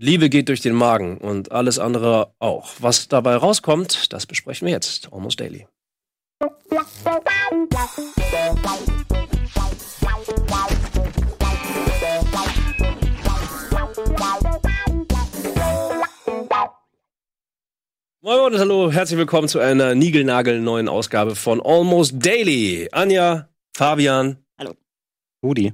Liebe geht durch den Magen und alles andere auch. Was dabei rauskommt, das besprechen wir jetzt. Almost Daily. Moin und hallo, herzlich willkommen zu einer niegelnagelneuen Ausgabe von Almost Daily. Anja, Fabian. Hallo. Rudi.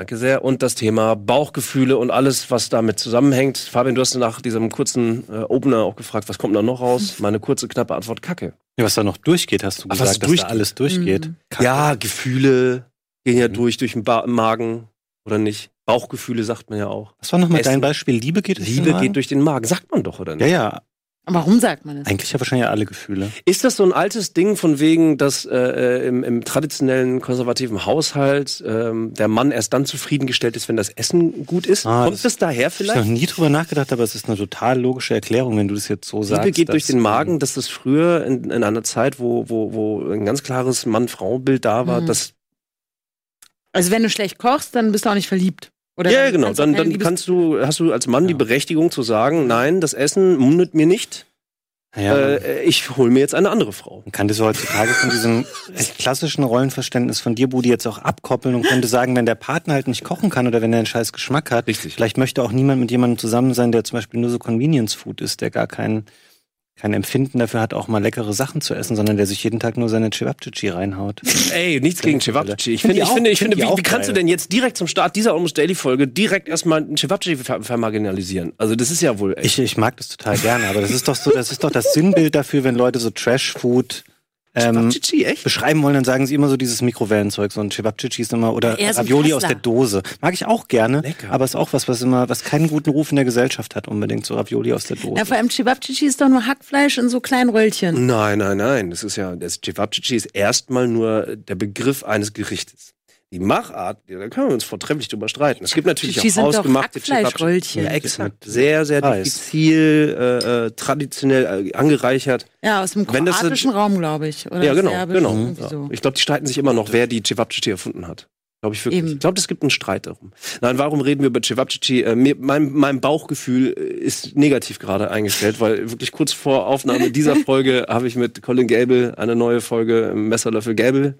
Danke sehr. Und das Thema Bauchgefühle und alles, was damit zusammenhängt. Fabian, du hast nach diesem kurzen äh, Opener auch gefragt, was kommt da noch raus? Meine kurze, knappe Antwort, Kacke. Ja, was da noch durchgeht, hast du Ach, was gesagt, dass da alles durchgeht. Mhm. Ja, Gefühle gehen ja Mhm. durch, durch den ba Magen oder nicht. Bauchgefühle sagt man ja auch. Was war nochmal dein Beispiel? Liebe geht durch den Liebe Magen? geht durch den Magen, sagt man doch, oder Ja, nicht? ja. Warum sagt man das? Eigentlich ja wahrscheinlich alle Gefühle. Ist das so ein altes Ding von wegen, dass äh, äh, im, im traditionellen konservativen Haushalt ähm, der Mann erst dann zufriedengestellt ist, wenn das Essen gut ist? Ah, Kommt das- das, daher Ich habe noch vielleicht? nie drüber nachgedacht, aber es ist eine total logische Erklärung, wenn du das jetzt so sagst. Liebe geht durch den Magen, dass das früher in, in einer Zeit, wo, wo, wo ein ganz klares Mann-Frau-Bild da war, Mhm. dass Also wenn du schlecht kochst, dann bist du auch nicht verliebt. Oder ja, genau. Dann, dann kannst du, hast du als Mann die Ja. Berechtigung zu sagen, nein, das Essen mundet mir nicht. Ja, Äh, ich hole mir jetzt eine andere Frau. man kann das heutzutage von diesem klassischen Rollenverständnis von dir, Budi, jetzt auch abkoppeln und könnte sagen, wenn der Partner halt nicht kochen kann oder wenn er einen scheiß Geschmack hat, Richtig. vielleicht möchte auch niemand mit jemandem zusammen sein, der zum Beispiel nur so Convenience Food ist, der gar kein, kein Empfinden dafür hat, auch mal leckere Sachen zu essen, sondern der sich jeden Tag nur seine Cevapcici reinhaut. Ey, nichts gegen Cevapcici. Ich Find finde, ich finde, ich find finde, wie, wie kannst du denn jetzt direkt zum Start dieser Almost Daily Folge direkt erstmal einen Cevapcici ver vermarginalisieren? Also das ist ja wohl echt. Ich, ich mag das total gerne, aber das ist doch so, das ist doch das Sinnbild dafür, wenn Leute so Trash-Food ähm, Cevapcici, echt? beschreiben wollen, dann sagen sie immer so dieses Mikrowellenzeug, so ein Cevapcici ist immer oder so ein Ravioli aus der Dose. Mag ich auch gerne, Lecker. aber ist auch was, was immer, was keinen guten Ruf in der Gesellschaft hat, unbedingt so Ravioli aus der Dose. Ja, vor allem Chibabchichi ist doch nur Hackfleisch in so kleinen Röllchen. Nein, nein, nein. Das ist ja, das Cevapcici ist erstmal nur der Begriff eines Gerichtes. Die Machart, da können wir uns vortrefflich drüber streiten. Es gibt natürlich Cevapcici sind auch hausgemachte Hackfleischröllchen. Ja, exakt. Sehr, sehr Reis. diffizil, äh, äh, traditionell äh, angereichert. Ja, aus dem Wenn das- kroatischen Raum, glaube ich. Oder ja, genau, Serbisch, genau. Ja. So. Ich glaube, die streiten sich immer noch, wer die Cevapcici erfunden hat. Glaube ich wirklich. Eben. Ich glaube, es gibt einen Streit darum. Nein, warum reden wir über Cevapcici? Äh, mir, mein, mein Bauchgefühl äh, ist negativ gerade eingestellt, weil wirklich kurz vor Aufnahme dieser Folge habe ich mit Colin Gable eine neue Folge im Messerlöffel Gable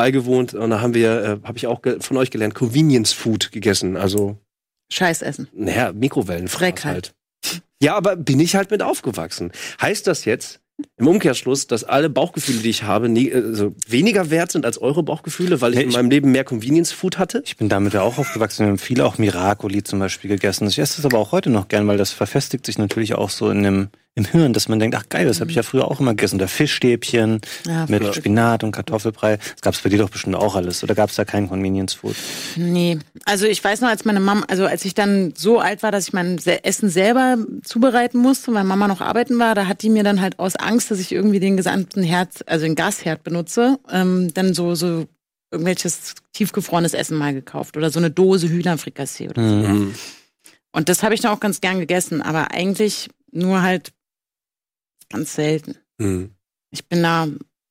beigewohnt und da haben wir, äh, habe ich auch von euch gelernt, Convenience Food gegessen. Also, Scheißessen. naja, Mikrowellenfraß Dreck halt. Ja, aber bin ich halt mit aufgewachsen. Heißt das jetzt im Umkehrschluss, dass alle Bauchgefühle, die ich habe, nie, also weniger wert sind als eure Bauchgefühle, weil ich Nee, in meinem Leben mehr Convenience Food hatte? Ich bin damit ja auch aufgewachsen. Wir haben viele auch Miracoli zum Beispiel gegessen. Ich esse das aber auch heute noch gern, weil das verfestigt sich natürlich auch so in dem, im Hirn, dass man denkt, ach geil, das habe ich ja früher auch immer gegessen. Oder Fischstäbchen Ja, mit. Spinat und Kartoffelbrei. Das gab es bei dir doch bestimmt auch alles. Oder gab es da kein Convenience Food? Nee, also ich weiß noch, als meine Mama, also als ich dann so alt war, dass ich mein Se- Essen selber zubereiten musste, weil Mama noch arbeiten war, da hat die mir dann halt aus Angst, dass ich irgendwie den gesamten Herd, also den Gasherd benutze, ähm, dann so so irgendwelches tiefgefrorenes Essen mal gekauft oder so eine Dose Hühnerfrikassee oder so. Mhm. Und das habe ich dann auch ganz gern gegessen, aber eigentlich nur halt ganz selten. Mhm. Ich bin da,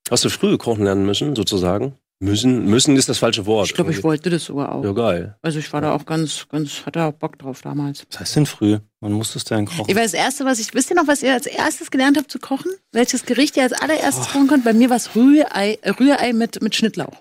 Hast du früh kochen lernen müssen, sozusagen? Müssen, müssen ist das falsche Wort. ich glaube, ich wollte das sogar auch. Ja, geil. Also ich war da auch ganz, ganz, hatte auch Bock drauf damals. Was heißt denn früh? Man muss es dann kochen. Ich war das Erste, was ich, wisst ihr noch, was ihr als erstes gelernt habt zu kochen? Welches Gericht ihr als allererstes kochen könnt? Bei mir war es Rührei, äh, Rührei mit, mit Schnittlauch.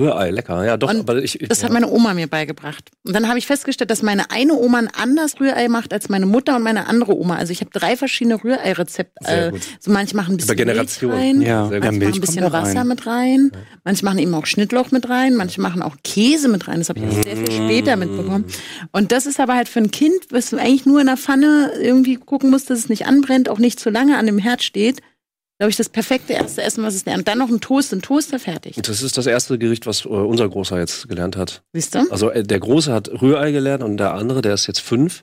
Rührei, lecker. Ja, doch, Und aber ich. ich Das hat meine Oma mir beigebracht. Und dann habe ich festgestellt, dass meine eine Oma ein anders Rührei macht als meine Mutter und meine andere Oma. Also ich habe drei verschiedene Rührei-Rezepte. Sehr Äh, gut. so manche machen ein bisschen. Milch rein, ja, manche machen ein bisschen. Wasser mit rein, manche machen eben auch Schnittlauch mit rein, manche machen auch Käse mit rein. Das habe ich erst sehr viel später mitbekommen. Und das ist aber halt für ein Kind, was du eigentlich nur in der Pfanne irgendwie gucken musst, dass es nicht anbrennt, auch nicht zu lange an dem Herd steht. Glaube ich, das perfekte erste Essen, was es lernt. Und dann noch ein Toast, ein Toaster fertig. Das ist das erste Gericht, was äh, unser Großer jetzt gelernt hat. Siehst du? Also äh, der Große hat Rührei gelernt und der andere, der ist jetzt fünf,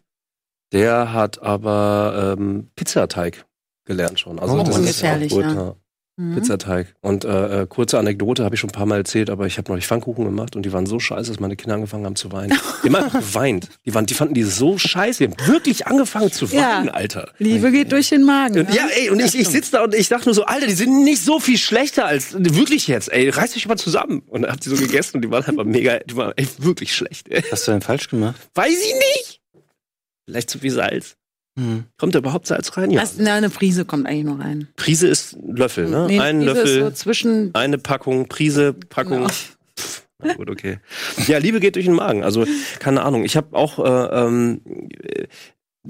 der hat aber ähm, Pizzateig gelernt schon. Also Oh, das ist auch ungefährlich, gut. ja. Ja. Mhm. Pizzateig. Und äh, äh, kurze Anekdote habe ich schon ein paar Mal erzählt, aber ich habe neulich Pfannkuchen gemacht und die waren so scheiße, dass meine Kinder angefangen haben zu weinen. Die haben einfach geweint. Die, waren, die fanden die so scheiße. Die haben wirklich angefangen zu Ja. weinen, Alter. Liebe geht durch den Magen. Und, ja, ey, und ich, ich sitze da und ich dachte nur so, Alter, die sind nicht so viel schlechter als wirklich jetzt, ey, reiß dich mal zusammen. Und dann hab die so gegessen und die waren einfach mega, die waren echt wirklich schlecht, ey. Was hast du denn falsch gemacht? Weiß ich nicht. Vielleicht zu viel Salz. Hm. Kommt da überhaupt Salz rein? Ja. Was, na, eine Prise kommt eigentlich noch rein. Prise ist Löffel, ne? Nee, Ein Prise ist Löffel, so zwischen. eine Packung, Prise, Packung. Genau. Pff, Na gut, okay. Ja, Liebe geht durch den Magen. Also, keine Ahnung. Ich habe auch äh, ähm, äh,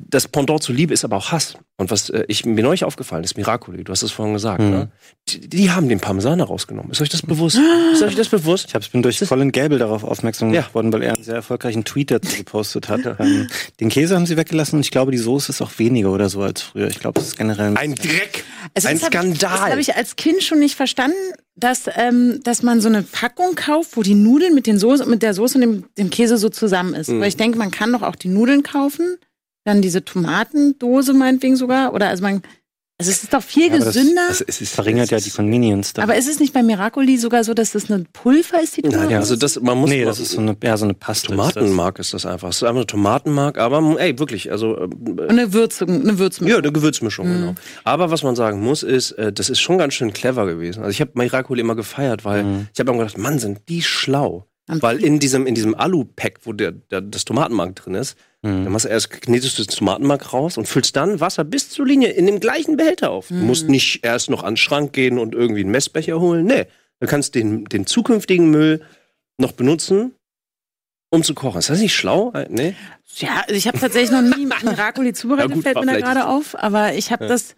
das Pendant zu Liebe ist aber auch Hass. Und was äh, ich, mir neulich aufgefallen ist, Miracoli, du hast es vorhin gesagt, Mhm. ne? Die, die haben den Parmesan rausgenommen. Ist euch das bewusst? Ist euch das bewusst? Ich hab's, bin durch Colin Gable darauf aufmerksam Ja. geworden, weil er einen sehr erfolgreichen Tweet dazu gepostet hat. ähm, den Käse haben sie weggelassen und ich glaube, die Soße ist auch weniger oder so als früher. Ich glaube, es ist generell Ein Dreck! Also ein das hab Ich, das Skandal! habe ich als Kind schon nicht verstanden, dass, ähm, dass man so eine Packung kauft, wo die Nudeln mit, den Soße, mit der Soße und dem, dem Käse so zusammen ist. Mhm. Weil ich denke, man kann doch auch die Nudeln kaufen, dann diese Tomatendose meinetwegen sogar. Oder also man, also es ist doch viel Ja, aber das- gesünder. es, es ist, verringert ja die Convenience. da. aber ist es nicht bei Miracoli sogar so, dass das eine Pulver ist, die Nein, Tomaten? also das, man muss nee, das ist so eine, ja, so eine Paste. ist das. Tomatenmark ist das einfach. Es ist einfach eine Tomatenmark, aber ey, wirklich, also äh, Und eine Würzung, eine Würzmischung. Ja, eine Gewürzmischung, Mhm. genau. Aber was man sagen muss, ist, äh, das ist schon ganz schön clever gewesen. Also ich habe Miracoli immer gefeiert, weil Mhm. ich habe immer gedacht, Mann, sind die schlau. Weil in diesem, in diesem Alu-Pack, wo der, der, das Tomatenmark drin ist, Mhm. dann machst du erst, knetest du das Tomatenmark raus und füllst dann Wasser bis zur Linie in dem gleichen Behälter auf. Du Mhm. musst nicht erst noch an den Schrank gehen und irgendwie einen Messbecher holen. Nee, du kannst den, den zukünftigen Müll noch benutzen, um zu kochen. Ist das nicht schlau? Äh, Nee? Ja, also ich habe tatsächlich noch nie Miracoli zubereitet, Ja, gut, fällt mir da gerade auf. Aber ich habe Ja. das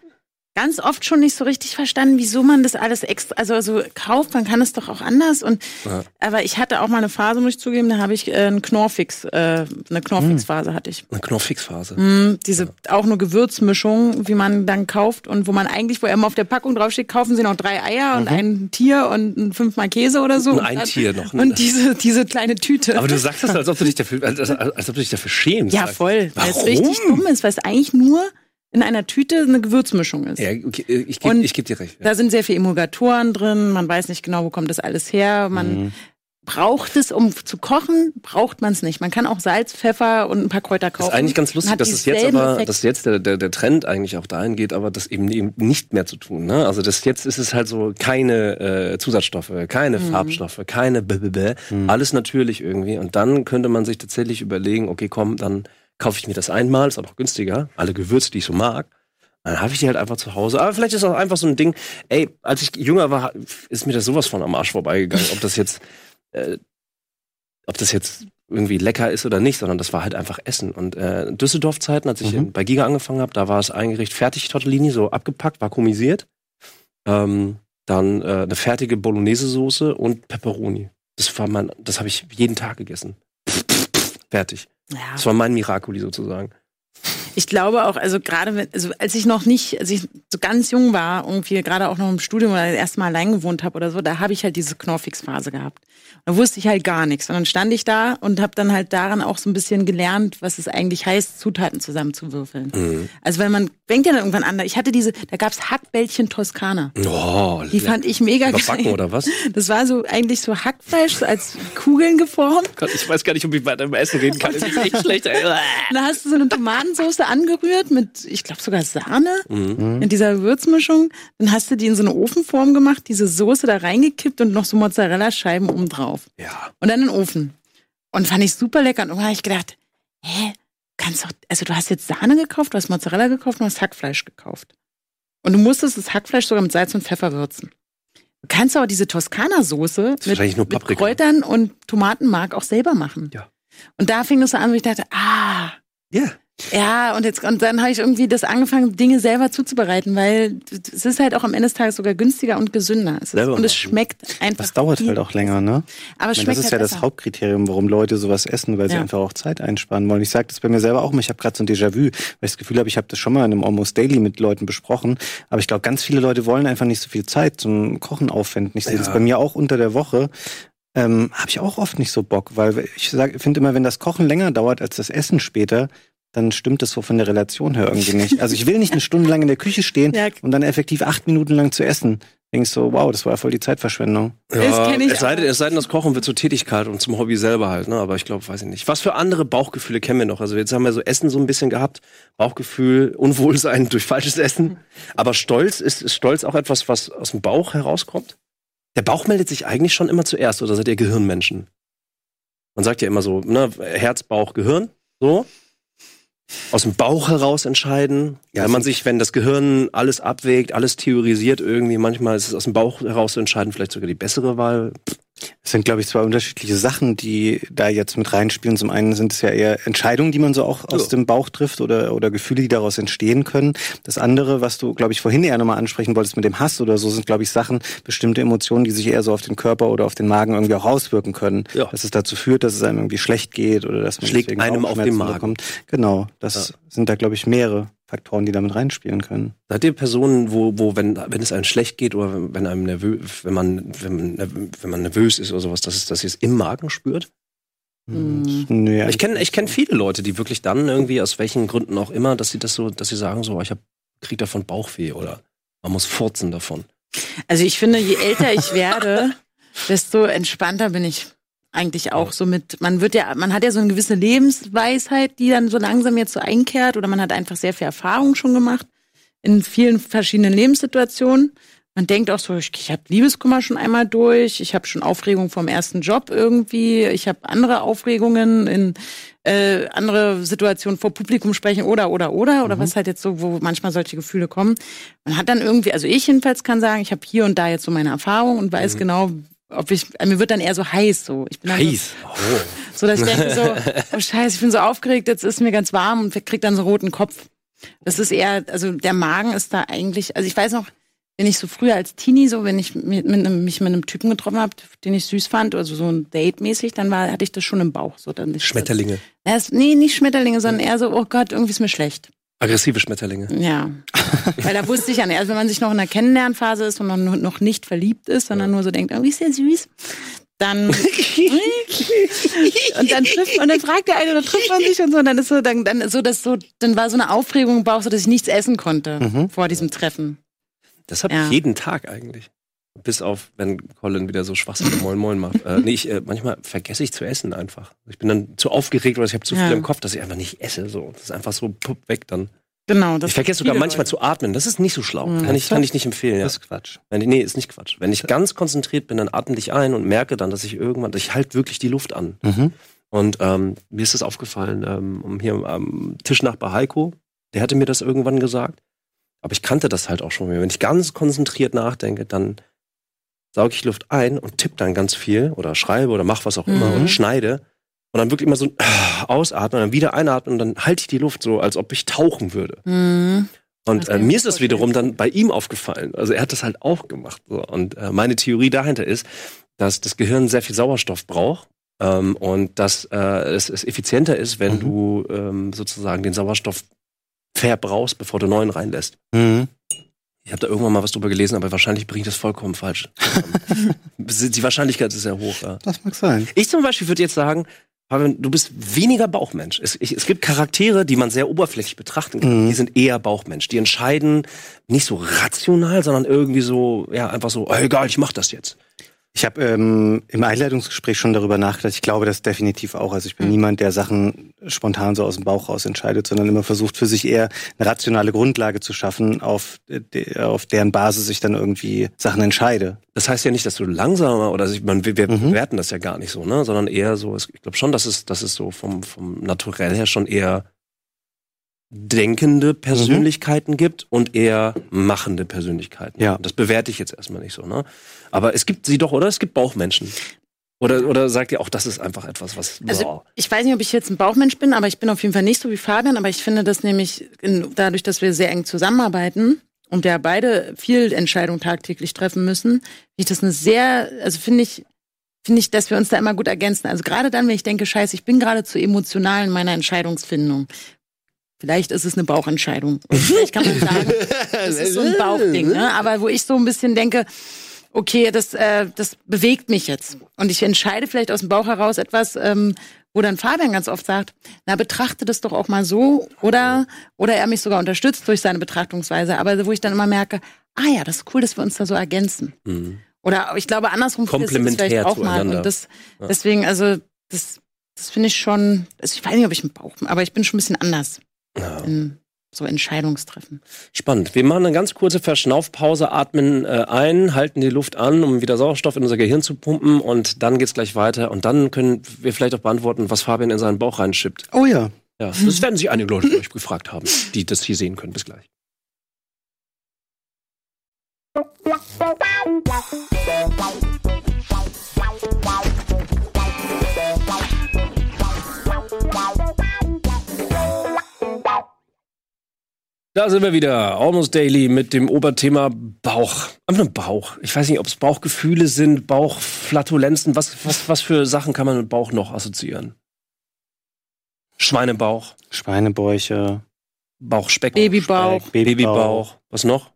ganz oft schon nicht so richtig verstanden, wieso man das alles extra, also, also kauft, man kann es doch auch anders. Und Ja. aber ich hatte auch mal eine Phase, muss ich zugeben, da habe ich äh, einen Knorrfix, äh, eine Knorrfix-Phase hatte ich. Eine Knorrfixphase. Mm, diese auch eine Gewürzmischung, wie man dann kauft und wo man eigentlich, wo immer auf der Packung draufsteht, kaufen sie noch drei Eier und ein Tier und fünfmal Käse oder so. Und Und ein dann- Tier noch. Und diese, diese kleine Tüte. Aber du sagst das, als ob du dich dafür, als, als, als ob du dich dafür schämst. Ja, voll. Weil es richtig dumm ist, weil es eigentlich nur in einer Tüte eine Gewürzmischung ist. Ja, okay, ich gebe geb dir recht. Da sind sehr viele Emulgatoren drin, man weiß nicht genau, wo kommt das alles her. Man Mhm. braucht es, um zu kochen, braucht man es nicht. Man kann auch Salz, Pfeffer und ein paar Kräuter Das kaufen. ist eigentlich ganz lustig, dass es jetzt aber, dass jetzt der, der, der Trend eigentlich auch dahin geht, aber das eben, eben nicht mehr zu tun. Ne? Also das jetzt ist es halt so keine äh, Zusatzstoffe, keine Mhm. Farbstoffe, keine b -b -b, alles natürlich irgendwie. Und dann könnte man sich tatsächlich überlegen, okay, komm, dann kaufe ich mir das einmal, ist auch noch günstiger, alle Gewürze, die ich so mag. Dann habe ich die halt einfach zu Hause. Aber vielleicht ist auch einfach so ein Ding, ey, als ich jünger war, ist mir das sowas von am Arsch vorbeigegangen, ob das jetzt, äh, ob das jetzt irgendwie lecker ist oder nicht, sondern das war halt einfach Essen. Und äh, Düsseldorf-Zeiten, als ich Mhm. bei Giga angefangen habe, da war es ein Gericht fertig, Tortellini, so abgepackt, vakuumisiert. Ähm, dann äh, eine fertige Bolognese-Soße und Pepperoni. Das war mein, das habe ich jeden Tag gegessen. Fertig. Ja. Das war mein Miracoli sozusagen. Ich glaube auch, also gerade wenn, also als ich noch nicht, als ich so ganz jung war, irgendwie gerade auch noch im Studium oder das erste Mal allein gewohnt habe oder so, da habe ich halt diese Knorrfix-Phase gehabt. Da wusste ich halt gar nichts. Und dann stand ich da und habe dann halt daran auch so ein bisschen gelernt, was es eigentlich heißt, Zutaten zusammenzuwürfeln. Mhm. Also weil man fängt ja dann irgendwann an. Ich hatte diese, da gab's Hackbällchen Toskana. Oh, Die fand ich mega geil. oder was? Das war so eigentlich so Hackfleisch so als Kugeln geformt. Gott, ich weiß gar nicht, ob ich weiter im Essen reden kann. Das ist echt schlecht. ey. Und da hast du so eine Tomatensauce angerührt mit, ich glaube sogar Sahne Mhm. in dieser Würzmischung. Dann hast du die in so eine Ofenform gemacht, diese Soße da reingekippt und noch so Mozzarella-Scheiben oben drauf. Ja. Und dann in den Ofen. Und fand ich super lecker. Und irgendwann habe ich gedacht, hä, kannst doch, also du hast jetzt Sahne gekauft, du hast Mozzarella gekauft und du hast Hackfleisch gekauft. Und du musstest das Hackfleisch sogar mit Salz und Pfeffer würzen. Du kannst aber diese Toskana-Soße mit, mit. Kräutern und Tomatenmark auch selber machen. Ja. Und da fing das so an, wo ich dachte, ah, Ja. Ja, und jetzt und dann habe ich irgendwie das angefangen, Dinge selber zuzubereiten, weil es ist halt auch am Ende des Tages sogar günstiger und gesünder. Es ist, und es schmeckt einfach. Das dauert viel halt auch länger, ne? Aber es Ich schmeckt meine, das ist halt ja das besser. Hauptkriterium, warum Leute sowas essen, weil sie Ja. einfach auch Zeit einsparen wollen. Ich sage das bei mir selber auch mal, ich habe gerade so ein Déjà-vu, weil ich das Gefühl habe, ich habe das schon mal in einem Almost Daily mit Leuten besprochen. Aber ich glaube, ganz viele Leute wollen einfach nicht so viel Zeit zum Kochen aufwenden. Ich sehe das Ja. bei mir auch unter der Woche. Ähm, habe ich auch oft nicht so Bock, weil ich finde immer, wenn das Kochen länger dauert als das Essen später, dann stimmt das so von der Relation her irgendwie nicht. Also ich will nicht eine Stunde lang in der Küche stehen Ja. und dann effektiv acht Minuten lang zu essen. Denkst so, wow, das war voll die Zeitverschwendung. Ich es, sei denn, es sei denn, das Kochen wird zur Tätigkeit und zum Hobby selber halt, ne? Aber ich glaube, weiß ich nicht. Was für andere Bauchgefühle kennen wir noch? Also jetzt haben wir so Essen so ein bisschen gehabt, Bauchgefühl, Unwohlsein durch falsches Essen. Aber Stolz ist, ist Stolz auch etwas, was aus dem Bauch herauskommt? Der Bauch meldet sich eigentlich schon immer zuerst, oder seid ihr Gehirnmenschen? Man sagt ja immer so, ne, Herz, Bauch, Gehirn, so. Aus dem Bauch heraus entscheiden. Ja, wenn man sich, wenn das Gehirn alles abwägt, alles theorisiert irgendwie, manchmal ist es aus dem Bauch heraus zu entscheiden, vielleicht sogar die bessere Wahl. Es sind, glaube ich, zwei unterschiedliche Sachen, die da jetzt mit reinspielen. Zum einen sind es ja eher Entscheidungen, die man so auch aus Ja. dem Bauch trifft oder, oder Gefühle, die daraus entstehen können. Das andere, was du, glaube ich, vorhin eher nochmal ansprechen wolltest mit dem Hass oder so, sind, glaube ich, Sachen, bestimmte Emotionen, die sich eher so auf den Körper oder auf den Magen irgendwie auch auswirken können. Ja. Dass es dazu führt, dass es einem irgendwie schlecht geht oder dass man Schlägt einem auf den Magen. bekommt. Genau, das sind da, glaube ich, mehrere Faktoren, die damit reinspielen können. Seid ihr Personen, wo, wo wenn, wenn es einem schlecht geht oder wenn, wenn einem nervös, wenn man, wenn man, wenn man nervös ist oder sowas, dass, es, dass ihr es im Magen spürt? Mhm. Nee, Ich kenne ich kenn viele Leute, die wirklich dann irgendwie, aus welchen Gründen auch immer, dass sie das so, dass sie sagen so, ich hab, krieg davon Bauchweh oder man muss furzen davon. Also ich finde, je älter ich werde, desto entspannter bin ich eigentlich auch so mit, man wird ja, man hat ja so eine gewisse Lebensweisheit, die dann so langsam jetzt so einkehrt oder man hat einfach sehr viel Erfahrung schon gemacht in vielen verschiedenen Lebenssituationen. Man denkt auch so, ich, ich habe Liebeskummer schon einmal durch, ich habe schon Aufregung vom ersten Job irgendwie, ich habe andere Aufregungen in äh, andere Situationen vor Publikum sprechen oder oder oder oder was halt jetzt so, wo manchmal solche Gefühle kommen. Man hat dann irgendwie, also ich jedenfalls kann sagen, ich habe hier und da jetzt so meine Erfahrung und weiß genau, ob ich, mir wird dann eher so heiß so. Ich bin dann so, Oh. so, dass ich denke so, oh scheiße, ich bin so aufgeregt, jetzt ist mir ganz warm und krieg dann so roten Kopf. Das ist eher, also der Magen ist da eigentlich, also ich weiß noch, wenn ich so früher als Teenie so, wenn ich mit, mit einem, mich mit einem Typen getroffen habe, den ich süß fand, also so ein Date mäßig, dann war, hatte ich das schon im Bauch. So, dann Schmetterlinge. Das, nee, nicht Schmetterlinge, sondern eher so, oh Gott, irgendwie ist mir schlecht. Aggressive Schmetterlinge. Ja. Weil da wusste ich ja nicht, also wenn man sich noch in der Kennenlernphase ist und man noch- nicht verliebt ist, sondern nur so denkt, irgendwie ist der süß, dann und dann trifft und dann fragt der eine, dann trifft man sich und so, und dann ist so, dann, dann so, dass so, dann war so eine Aufregung im Bauch, so dass ich nichts essen konnte vor diesem Treffen. Das habe Ja. ich jeden Tag eigentlich. Bis auf, wenn Colin wieder so Schwachsinn Moin Moin macht. Äh, nee, ich, äh, manchmal vergesse ich zu essen einfach. Ich bin dann zu aufgeregt oder ich habe zu viel Ja. im Kopf, dass ich einfach nicht esse. So. Das ist einfach so pupp weg dann. Genau. Das Ich vergesse sogar manchmal Leute. zu atmen. Das ist nicht so schlau. Mhm. Kann, ich, kann ich nicht empfehlen. Ja. das ist Quatsch. Wenn, nee, ist nicht Quatsch. Wenn ich ganz konzentriert bin, dann atme ich ein und merke dann, dass ich irgendwann, ich halte wirklich die Luft an. Mhm. Und ähm, mir ist das aufgefallen, ähm, um hier am Tischnachbar Heiko, der hatte mir das irgendwann gesagt. Aber ich kannte das halt auch schon. Wenn ich ganz konzentriert nachdenke, dann sauge ich Luft ein und tippe dann ganz viel oder schreibe oder mach was auch immer Mhm. und schneide. Und dann wirklich immer so ausatmen, dann wieder einatmen und dann halte ich die Luft so, als ob ich tauchen würde. Mhm. Und Das äh, mir ist vorstellen. wiederum dann bei ihm aufgefallen. Also er hat das halt auch gemacht. So. Und äh, meine Theorie dahinter ist, dass das Gehirn sehr viel Sauerstoff braucht ähm, und dass äh, es, es effizienter ist, wenn Mhm. du ähm, sozusagen den Sauerstoff verbrauchst, bevor du neuen reinlässt. Mhm. Ich habe da irgendwann mal was drüber gelesen, aber wahrscheinlich bringe ich das vollkommen falsch. Die Wahrscheinlichkeit ist sehr hoch. Ja. Das mag sein. Ich zum Beispiel würde jetzt sagen, du bist weniger Bauchmensch. Es, ich, es gibt Charaktere, die man sehr oberflächlich betrachten kann. Mhm. Die sind eher Bauchmensch. Die entscheiden nicht so rational, sondern irgendwie so, ja, einfach so, oh, egal, ich mach das jetzt. Ich habe ähm, im Einleitungsgespräch schon darüber nachgedacht. Ich glaube das definitiv auch. Also ich bin niemand, der Sachen spontan so aus dem Bauch raus entscheidet, sondern immer versucht für sich eher eine rationale Grundlage zu schaffen, auf, de, auf deren Basis ich dann irgendwie Sachen entscheide. Das heißt ja nicht, dass du langsamer oder ich meine, wir, wir Mhm. bewerten das ja gar nicht so, ne, sondern eher so. Ich glaube schon, dass es, dass es so vom vom Naturell her schon eher denkende Persönlichkeiten gibt und eher machende Persönlichkeiten. Ja. Das bewerte ich jetzt erstmal nicht so, ne? Aber es gibt sie doch, oder? Es gibt Bauchmenschen. Oder, oder sagt ihr auch, das ist einfach etwas, was. Also boah. ich weiß nicht, ob ich jetzt ein Bauchmensch bin, aber ich bin auf jeden Fall nicht so wie Fabian. Aber ich finde das nämlich in, dadurch, dass wir sehr eng zusammenarbeiten und ja beide viel Entscheidungen tagtäglich treffen müssen, finde ich das eine sehr, also finde ich, finde ich, dass wir uns da immer gut ergänzen. Also gerade dann, wenn ich denke, scheiße, ich bin gerade zu emotional in meiner Entscheidungsfindung. Vielleicht ist es eine Bauchentscheidung. Vielleicht kann man sagen, das ist so ein Bauchding, ne? Aber wo ich so ein bisschen denke, okay, das, äh, das bewegt mich jetzt. Und ich entscheide vielleicht aus dem Bauch heraus etwas, ähm, wo dann Fabian ganz oft sagt, na, betrachte das doch auch mal so. Oder, oder er mich sogar unterstützt durch seine Betrachtungsweise. Aber wo ich dann immer merke, ah ja, das ist cool, dass wir uns da so ergänzen. Mhm. Oder ich glaube, andersrum Komplementär vielleicht auch mal. Und das, deswegen, also, das, das finde ich schon, also ich weiß nicht, ob ich einen Bauch, aber ich bin schon ein bisschen anders Ja. in so Entscheidungstreffen. Spannend. Wir machen eine ganz kurze Verschnaufpause, atmen äh, ein, halten die Luft an, um wieder Sauerstoff in unser Gehirn zu pumpen und dann geht's gleich weiter und dann können wir vielleicht auch beantworten, was Fabian in seinen Bauch reinschippt. Oh ja. Ja, das werden sich einige Leute euch gefragt haben, die das hier sehen können. Bis gleich. Da sind wir wieder, Almost Daily mit dem Oberthema Bauch. Einfach nur Bauch. Ich weiß nicht, ob es Bauchgefühle sind, Bauchflatulenzen. Was, was, was für Sachen kann man mit Bauch noch assoziieren? Schweinebauch, Schweinebäuche, Bauchspeck, Babybauch, Speck, Babybauch. Was noch?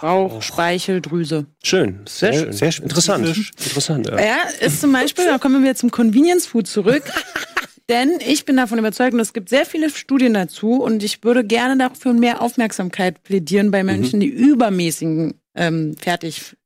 Bauch, Speicheldrüse. Schön, sehr, Sehr- schön. sehr. Interessant. Interessant, ja. Ja, ist zum Beispiel, da kommen wir zum Convenience Food zurück. Denn ich bin davon überzeugt, und es gibt sehr viele Studien dazu, und ich würde gerne dafür mehr Aufmerksamkeit plädieren bei Menschen, die übermäßigen ähm, Fertig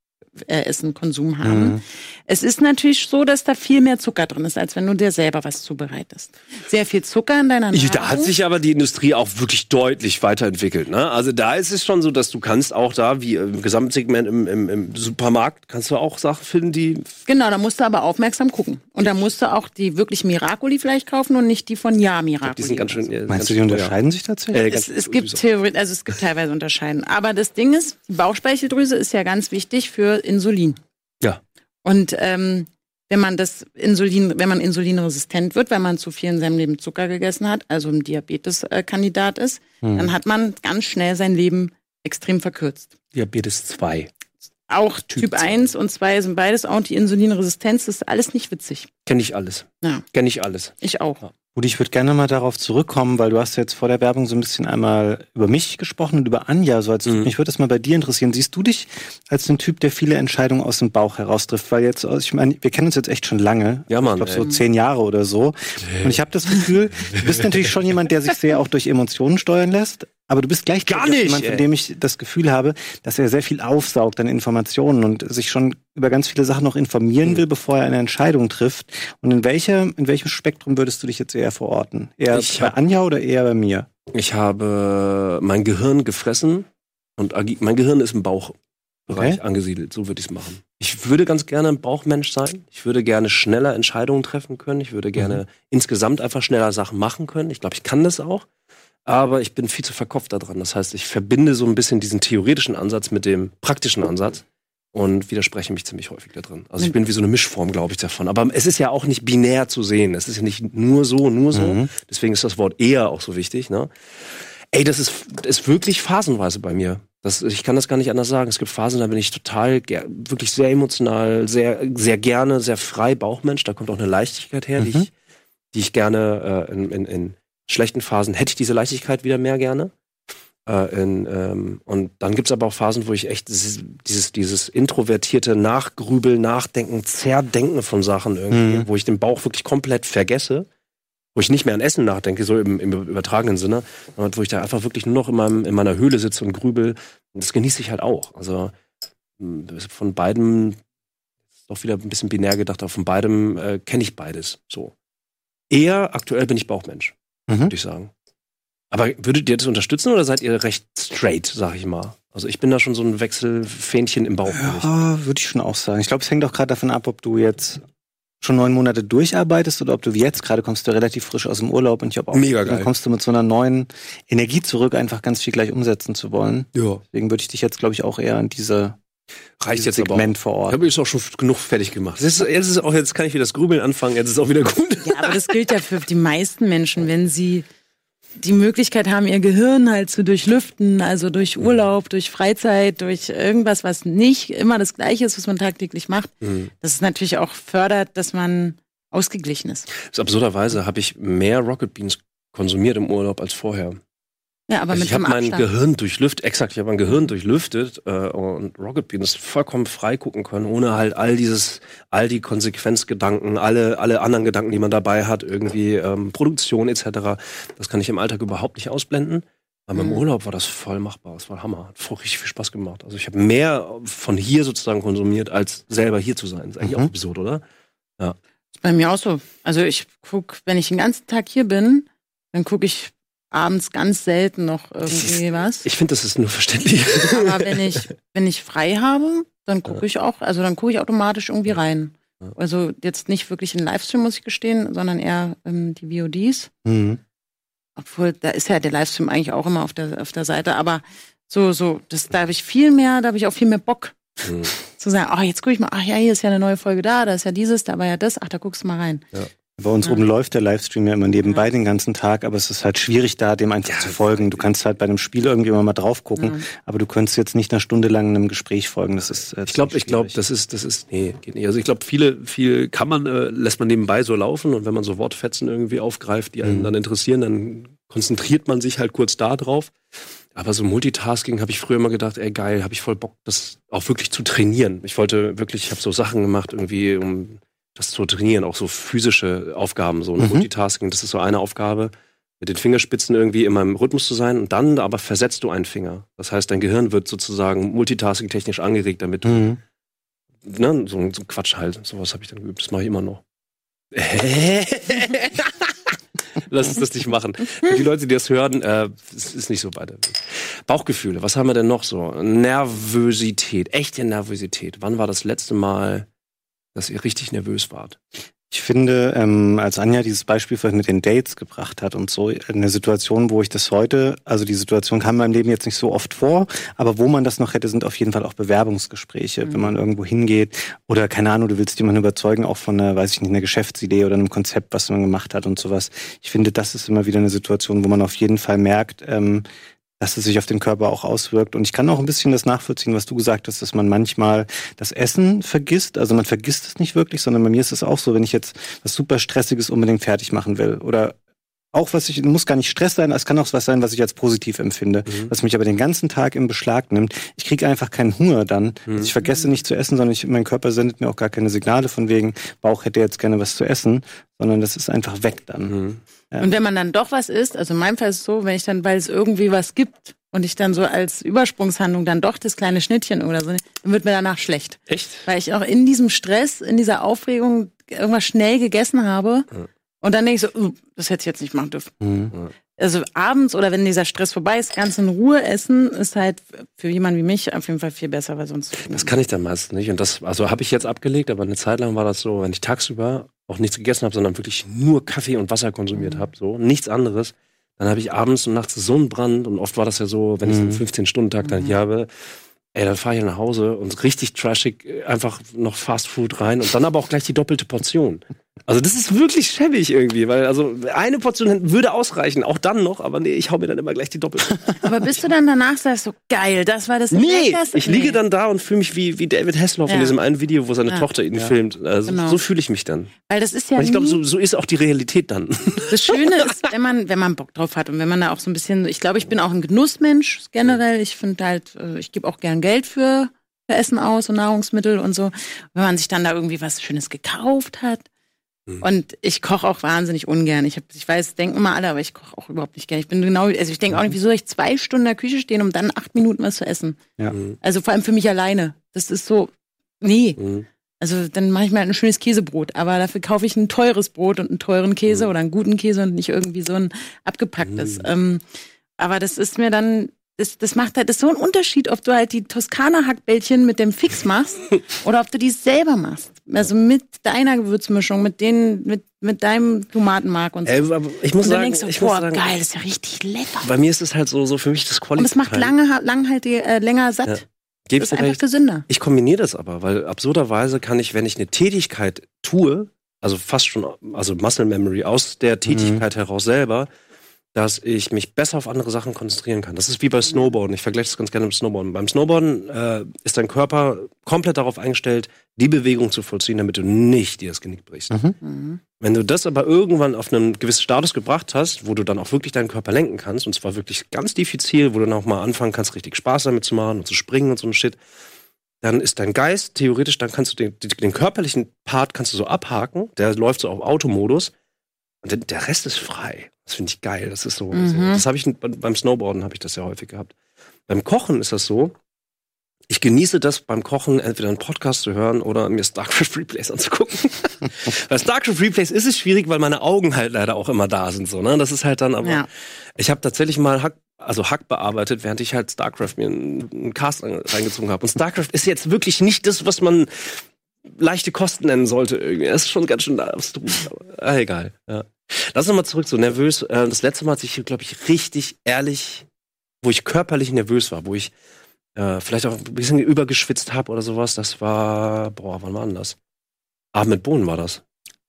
äh, Essen Konsum haben. Es ist natürlich so, dass da viel mehr Zucker drin ist, als wenn du dir selber was zubereitest. Sehr viel Zucker in deiner Nahrung. da hat sich aber die Industrie auch wirklich deutlich weiterentwickelt. Ne? Also da ist es schon so, dass du kannst auch da, wie im Gesamtsegment im, im, im Supermarkt, kannst du auch Sachen finden, die Genau, da musst du aber aufmerksam gucken. Und da musst du auch die wirklich Miracoli vielleicht kaufen und nicht die von Ja Miracoli. die sind ganz schön. äh, Meinst ganz du, die unterscheiden sich tatsächlich? Äh, Es, es gibt also es gibt teilweise Unterscheiden. Aber das Ding ist, die Bauchspeicheldrüse ist ja ganz wichtig für Insulin. Ja. Und ähm, wenn man das Insulin, wenn man insulinresistent wird, weil man zu viel in seinem Leben Zucker gegessen hat, also ein Diabetes-Kandidat ist, Hm. dann hat man ganz schnell sein Leben extrem verkürzt. Diabetes 2. Auch Typ Typ, 1 und 2 sind beides Anti-Insulinresistenz, das ist alles nicht witzig. Kenne ich alles. Ja, Kenne ich alles. ich auch. Gut, ich würde gerne mal darauf zurückkommen, weil du hast jetzt vor der Werbung so ein bisschen einmal über mich gesprochen und über Anja. So als Mhm. mich würde das mal bei dir interessieren. Siehst du dich als ein Typ, der viele Entscheidungen aus dem Bauch heraus trifft? Weil jetzt, ich meine, wir kennen uns jetzt echt schon lange. Ja, Mann, Ich glaube so zehn Jahre oder so. Und ich habe das Gefühl, du bist natürlich schon jemand, der sich sehr auch durch Emotionen steuern lässt. Aber du bist gleichzeitig Gar nicht, jemand, von dem ich das Gefühl habe, dass er sehr viel aufsaugt an Informationen und sich schon über ganz viele Sachen noch informieren Mhm. will, bevor er eine Entscheidung trifft. Und in welcher, in welchem Spektrum würdest du dich jetzt eher verorten? Eher Ich bei hab- Anja oder eher bei mir? Ich habe mein Gehirn gefressen und mein Gehirn ist im Bauchbereich Okay. angesiedelt. So würde ich es machen. Ich würde ganz gerne ein Bauchmensch sein. Ich würde gerne schneller Entscheidungen treffen können. Ich würde gerne insgesamt einfach schneller Sachen machen können. Ich glaube, ich kann das auch. Aber ich bin viel zu verkopft daran. Das heißt, ich verbinde so ein bisschen diesen theoretischen Ansatz mit dem praktischen Ansatz und widerspreche mich ziemlich häufig da drin. Also ich bin wie so eine Mischform, glaube ich, davon. Aber es ist ja auch nicht binär zu sehen. Es ist ja nicht nur so, nur so. Mhm. Deswegen ist das Wort eher auch so wichtig. Ne? Ey, das ist, ist wirklich phasenweise bei mir. Das, ich kann das gar nicht anders sagen. Es gibt Phasen, da bin ich total, wirklich sehr emotional, sehr, sehr gerne, sehr frei Bauchmensch. Da kommt auch eine Leichtigkeit her, die, Mhm. ich, die ich gerne äh, in, in, in schlechten Phasen hätte ich diese Leichtigkeit wieder mehr gerne. Äh, in, ähm, und dann gibt's aber auch Phasen, wo ich echt dieses, dieses, introvertierte Nachgrübeln, Nachdenken, Zerdenken von Sachen irgendwie, Mhm. wo ich den Bauch wirklich komplett vergesse, wo ich nicht mehr an Essen nachdenke, so im, im übertragenen Sinne, sondern wo ich da einfach wirklich nur noch in, meinem, in meiner Höhle sitze und grübel. Und das genieße ich halt auch. Also mh, von beidem, ist doch wieder ein bisschen binär gedacht, aber von beidem äh, kenne ich beides. So. Eher aktuell bin ich Bauchmensch, Mhm. würde ich sagen. Aber würdet ihr das unterstützen oder seid ihr recht straight, sag ich mal? Also ich bin da schon so ein Wechselfähnchen im Bauch. Ja, würde ich schon auch sagen. Ich glaube, es hängt auch gerade davon ab, ob du jetzt schon neun Monate durcharbeitest oder ob du jetzt gerade kommst du relativ frisch aus dem Urlaub und ich glaube auch, Mega geil. dann kommst du mit so einer neuen Energie zurück, einfach ganz viel gleich umsetzen zu wollen. Ja. Deswegen würde ich dich jetzt, glaube ich, auch eher in diese Reicht jetzt aber auch. Segment vor Ich Ort. habe jetzt auch schon genug fertig gemacht. Jetzt ist, jetzt ist auch, jetzt kann ich wieder das Grübeln anfangen, jetzt ist auch wieder gut. Ja, aber das gilt ja für die meisten Menschen, wenn sie die Möglichkeit haben, ihr Gehirn halt zu durchlüften, also durch Urlaub, durch Freizeit, durch irgendwas, was nicht immer das Gleiche ist, was man tagtäglich macht, Mhm. das ist natürlich auch fördert, dass man ausgeglichen ist. Absurderweise habe ich mehr Rocket Beans konsumiert im Urlaub als vorher. Ja, aber Also mit ich habe mein. Gehirn durchlüftet, exakt, ich habe mein Gehirn durchlüftet äh, und Rocket Beans vollkommen frei gucken können, ohne halt all dieses, all die Konsequenzgedanken, alle, alle anderen Gedanken, die man dabei hat, irgendwie ähm, Produktion etc. Das kann ich im Alltag überhaupt nicht ausblenden. Aber im Mhm. Urlaub war das voll machbar. Das war Hammer. Hat voll richtig viel Spaß gemacht. Also ich habe mehr von hier sozusagen konsumiert, als selber hier zu sein. Ist eigentlich Mhm. auch absurd, oder? Ist bei mir auch so. Also ich guck, wenn ich den ganzen Tag hier bin, dann gucke ich abends ganz selten noch irgendwie was. Ich finde, das ist nur verständlich. Aber wenn ich, wenn ich frei habe, dann gucke ich auch, also dann gucke ich automatisch irgendwie rein. Also jetzt nicht wirklich ein Livestream, muss ich gestehen, sondern eher ähm, die VODs. Mhm. Obwohl, da ist ja der Livestream eigentlich auch immer auf der, auf der Seite. Aber so, so, das, da habe ich viel mehr, da habe ich auch viel mehr Bock Mhm. zu sagen, ach, jetzt gucke ich mal, ach ja, hier ist ja eine neue Folge da, da ist ja dieses, da war ja das, ach, da guckst du mal rein. Bei uns Ja. oben läuft der Livestream ja immer nebenbei den ganzen Tag, aber es ist halt schwierig, da dem einfach zu folgen. Du kannst halt bei einem Spiel irgendwie immer mal drauf gucken, Ja. aber du könntest jetzt nicht eine Stunde lang einem Gespräch folgen. Das ist äh, Ich glaube, ich glaube, das ist, das ist, nee, geht nicht. Also ich glaube, viele, viel kann man, äh, lässt man nebenbei so laufen und wenn man so Wortfetzen irgendwie aufgreift, die einen Mhm. dann interessieren, dann konzentriert man sich halt kurz da drauf. Aber so Multitasking habe ich früher immer gedacht, ey geil, habe ich voll Bock, das auch wirklich zu trainieren. Ich wollte wirklich, ich habe so Sachen gemacht irgendwie, um das zu trainieren, auch so physische Aufgaben, so ein Mhm. Multitasking, das ist so eine Aufgabe, mit den Fingerspitzen irgendwie in meinem Rhythmus zu sein und dann aber versetzt du einen Finger. Das heißt, dein Gehirn wird sozusagen multitasking-technisch angeregt, damit du Mhm. ne, so, so ein Quatsch halt. Sowas habe ich dann geübt. Das mache ich immer noch. Lass uns das nicht machen. Für die Leute, die das hören, äh, es ist nicht so weiter. Bauchgefühle, was haben wir denn noch so? Nervosität, echte Nervosität. Wann war das letzte Mal, dass ihr richtig nervös wart? Ich finde, ähm, als Anja dieses Beispiel vorhin mit den Dates gebracht hat und so, eine Situation, wo ich das heute, also die Situation kam in meinem Leben jetzt nicht so oft vor, aber wo man das noch hätte, sind auf jeden Fall auch Bewerbungsgespräche, wenn man irgendwo hingeht oder keine Ahnung, du willst jemanden überzeugen, auch von einer, weiß ich nicht, einer Geschäftsidee oder einem Konzept, was man gemacht hat und sowas. Ich finde, das ist immer wieder eine Situation, wo man auf jeden Fall merkt, ähm, dass es sich auf den Körper auch auswirkt. Und ich kann auch ein bisschen das nachvollziehen, was du gesagt hast, dass man manchmal das Essen vergisst. Also man vergisst es nicht wirklich, sondern bei mir ist es auch so, wenn ich jetzt was super Stressiges unbedingt fertig machen will oder auch was ich, muss gar nicht Stress sein, es kann auch was sein, was ich als positiv empfinde, Mhm. was mich aber den ganzen Tag im Beschlag nimmt. Ich kriege einfach keinen Hunger dann. Mhm. Also ich vergesse nicht zu essen, sondern ich, mein Körper sendet mir auch gar keine Signale von wegen, Bauch hätte jetzt gerne was zu essen, sondern das ist einfach weg dann. Mhm. Ja. Und wenn man dann doch was isst, also in meinem Fall ist es so, wenn ich dann, weil es irgendwie was gibt und ich dann so als Übersprungshandlung dann doch das kleine Schnittchen oder so, dann wird mir danach schlecht. Echt? Weil ich auch in diesem Stress, in dieser Aufregung irgendwas schnell gegessen habe. Ja. Und dann denke ich so, uh, das hätte ich jetzt nicht machen dürfen. Mhm. Also abends oder wenn dieser Stress vorbei ist, ganz in Ruhe essen, ist halt für jemanden wie mich auf jeden Fall viel besser, weil sonst. Das kann ich dann meistens nicht. Und das, also habe ich jetzt abgelegt, aber eine Zeit lang war das so, wenn ich tagsüber auch nichts gegessen habe, sondern wirklich nur Kaffee und Wasser konsumiert habe, so nichts anderes, dann habe ich abends und nachts so einen Brand und oft war das ja so, wenn ich Mhm. einen 15-Stunden-Tag dann hier habe, ey, dann fahre ich nach Hause und richtig trashig äh, einfach noch Fast Food rein und dann aber auch gleich die doppelte Portion. Also das ist wirklich schäbig irgendwie, weil also eine Portion würde ausreichen, auch dann noch, aber nee, ich hau mir dann immer gleich die doppelte. Aber bist du dann danach sagst so geil, das war das Nee, Leckerste? ich liege Nee. dann da und fühle mich wie, wie David Hasselhoff in Ja. diesem einen Video, wo seine Ja. Tochter ihn Ja. filmt. Also, Genau. So fühle ich mich dann. Weil das ist ja und ich glaube, so, so ist auch die Realität dann. Das Schöne ist, wenn man, wenn man Bock drauf hat und wenn man da auch so ein bisschen, ich glaube, ich bin auch ein Genussmensch generell. Ich finde halt, äh, ich gebe auch gern Geld für, für Essen aus und Nahrungsmittel und so. Wenn man sich dann da irgendwie was Schönes gekauft hat. Mhm. Und ich koche auch wahnsinnig ungern. Ich, hab, ich weiß, denken immer alle, aber ich koche auch überhaupt nicht gern. Ich bin genau, also ich denke auch nicht, wieso soll ich zwei Stunden in der Küche stehen, um dann acht Minuten was zu essen. Ja. Mhm. Also vor allem für mich alleine. Das ist so, nee. Mhm. Also dann mache ich mir halt ein schönes Käsebrot, aber dafür kaufe ich ein teures Brot und einen teuren Käse Mhm. oder einen guten Käse und nicht irgendwie so ein abgepacktes. Mhm. Ähm, aber das ist mir dann, das, das macht halt, das ist so ein Unterschied, ob du halt die Toskana-Hackbällchen mit dem Fix machst oder ob du die selber machst. Also mit deiner Gewürzmischung, mit den, mit, mit deinem Tomatenmark und so. Aber ich muss und dann sagen, denkst du, ich muss boah, sagen, geil, das ist ja richtig lecker. bei mir ist es halt so, so für mich das Und Quality. es macht lange, langhaltig, äh, länger satt. Ja. Das Gebe ich ist einfach gesünder. Ich kombiniere das aber, weil absurderweise kann ich, wenn ich eine Tätigkeit tue, also fast schon, also Muscle Memory aus der Tätigkeit heraus selber, dass ich mich besser auf andere Sachen konzentrieren kann. Das ist wie bei Snowboarden. Ich vergleiche das ganz gerne mit Snowboarden. Beim Snowboarden äh, ist dein Körper komplett darauf eingestellt, die Bewegung zu vollziehen, damit du nicht dir das Genick brichst. Mhm. Mhm. Wenn du das aber irgendwann auf einen gewissen Status gebracht hast, wo du dann auch wirklich deinen Körper lenken kannst, und zwar wirklich ganz diffizil, wo du dann auch mal anfangen kannst, richtig Spaß damit zu machen und zu springen und so ein Shit, dann ist dein Geist theoretisch, dann kannst du den, den körperlichen Part kannst du so abhaken, der läuft so auf Automodus und der, Rest ist frei. Das finde ich geil. Das ist so. Mhm. das habe ich beim Snowboarden habe ich das ja häufig gehabt. Beim Kochen ist das so. Ich genieße das beim Kochen, entweder einen Podcast zu hören oder mir StarCraft Replays anzugucken. Bei StarCraft Replays ist es schwierig, weil meine Augen halt leider auch immer da sind. So, ne? Das ist halt dann aber. Ja. Ich habe tatsächlich mal Hack, also Hack bearbeitet, während ich halt StarCraft mir einen, Cast reingezogen habe. Und StarCraft ist jetzt wirklich nicht das, was man leichte Kosten nennen sollte irgendwie. Das ist schon ganz schön abstrus. Aber, ah, egal. Ja. Lass uns mal zurück, so nervös. Äh, das letzte Mal, als ich, glaube ich, richtig ehrlich, wo ich körperlich nervös war, wo ich äh, vielleicht auch ein bisschen übergeschwitzt habe oder sowas, das war, boah, wann war denn das? Abend mit Bohnen war das.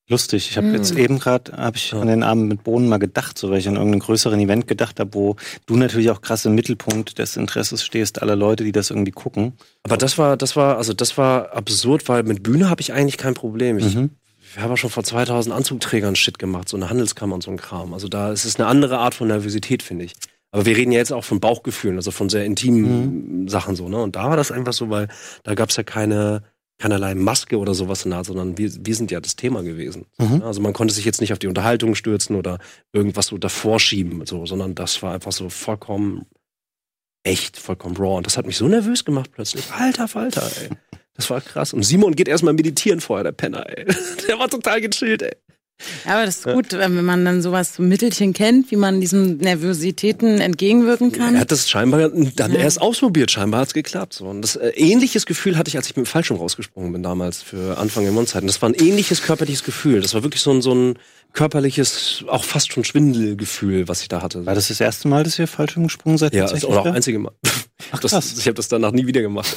Lustig. Ich habe Mhm. jetzt eben gerade habe ich Ja. an den Abend mit Bohnen mal gedacht, so weil ich an irgendeinen größeren Event gedacht habe, wo du natürlich auch krass im Mittelpunkt des Interesses stehst, aller Leute, die das irgendwie gucken. Aber das war, das war, also das war absurd, weil mit Bühne habe ich eigentlich kein Problem. Ich, Mhm. Ich habe ja schon vor 2000 Anzugträgern Shit gemacht, so eine Handelskammer und so ein Kram. Also da ist es eine andere Art von Nervosität, finde ich. Aber wir reden ja jetzt auch von Bauchgefühlen, also von sehr intimen Sachen so, ne? Und da war das einfach so, weil da gab es ja keine, keinerlei Maske oder sowas in der Art, sondern wir, wir sind ja das Thema gewesen. Mhm. Also man konnte sich jetzt nicht auf die Unterhaltung stürzen oder irgendwas so davor schieben, so, sondern das war einfach so vollkommen echt, vollkommen raw. Und das hat mich so nervös gemacht plötzlich. Alter Falter, ey. Das war krass. Und Simon geht erstmal meditieren vorher, der Penner, ey. Der war total gechillt, ey. Ja, aber das ist gut, wenn man dann sowas, so Mittelchen kennt, wie man diesen Nervositäten entgegenwirken kann. Er hat das scheinbar dann Ja. erst ausprobiert. Scheinbar hat's geklappt. So. Und das äh, ähnliches Gefühl hatte ich, als ich mit dem Fallschirm rausgesprungen bin damals für Anfang der Mondzeiten. Das war ein ähnliches körperliches Gefühl. Das war wirklich so ein, so ein körperliches, auch fast schon Schwindelgefühl, was ich da hatte. War das das erste Mal, dass ihr Fallschirm gesprungen seid? ja, das oder auch einzige Mal. Ach, Das, ich habe das danach nie wieder gemacht.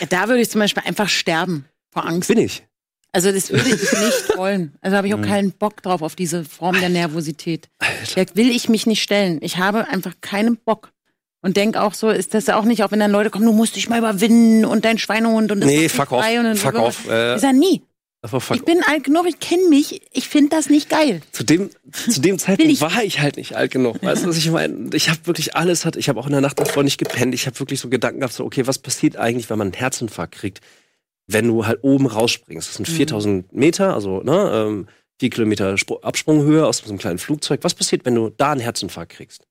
Ja, da würde ich zum Beispiel einfach sterben vor Angst. Bin ich. Also das würde ich nicht wollen. Also habe ich auch keinen Bock drauf auf diese Form der Nervosität. Da will ich mich nicht stellen. Ich habe einfach keinen Bock. Und denk auch so, ist das auch nicht, auch wenn dann Leute kommen, du musst dich mal überwinden und dein Schweinehund und das Nee, ist fuck off. und Fuck off. Äh, Ich sag nie. Ich bin alt genug, ich kenne mich, ich finde das nicht geil. zu dem, zu dem Zeitpunkt ich- war ich halt nicht alt genug. Weißt du, was ich meine? Ich habe wirklich alles hat. Ich habe auch in der Nacht davor nicht gepennt. Ich habe wirklich so Gedanken gehabt, so, okay, was passiert eigentlich, wenn man einen Herzinfarkt kriegt, wenn du halt oben rausspringst? Das sind 4000 Meter, also ne, ähm, vier Kilometer Spr Absprunghöhe aus so einem kleinen Flugzeug. Was passiert, wenn du da einen Herzinfarkt kriegst?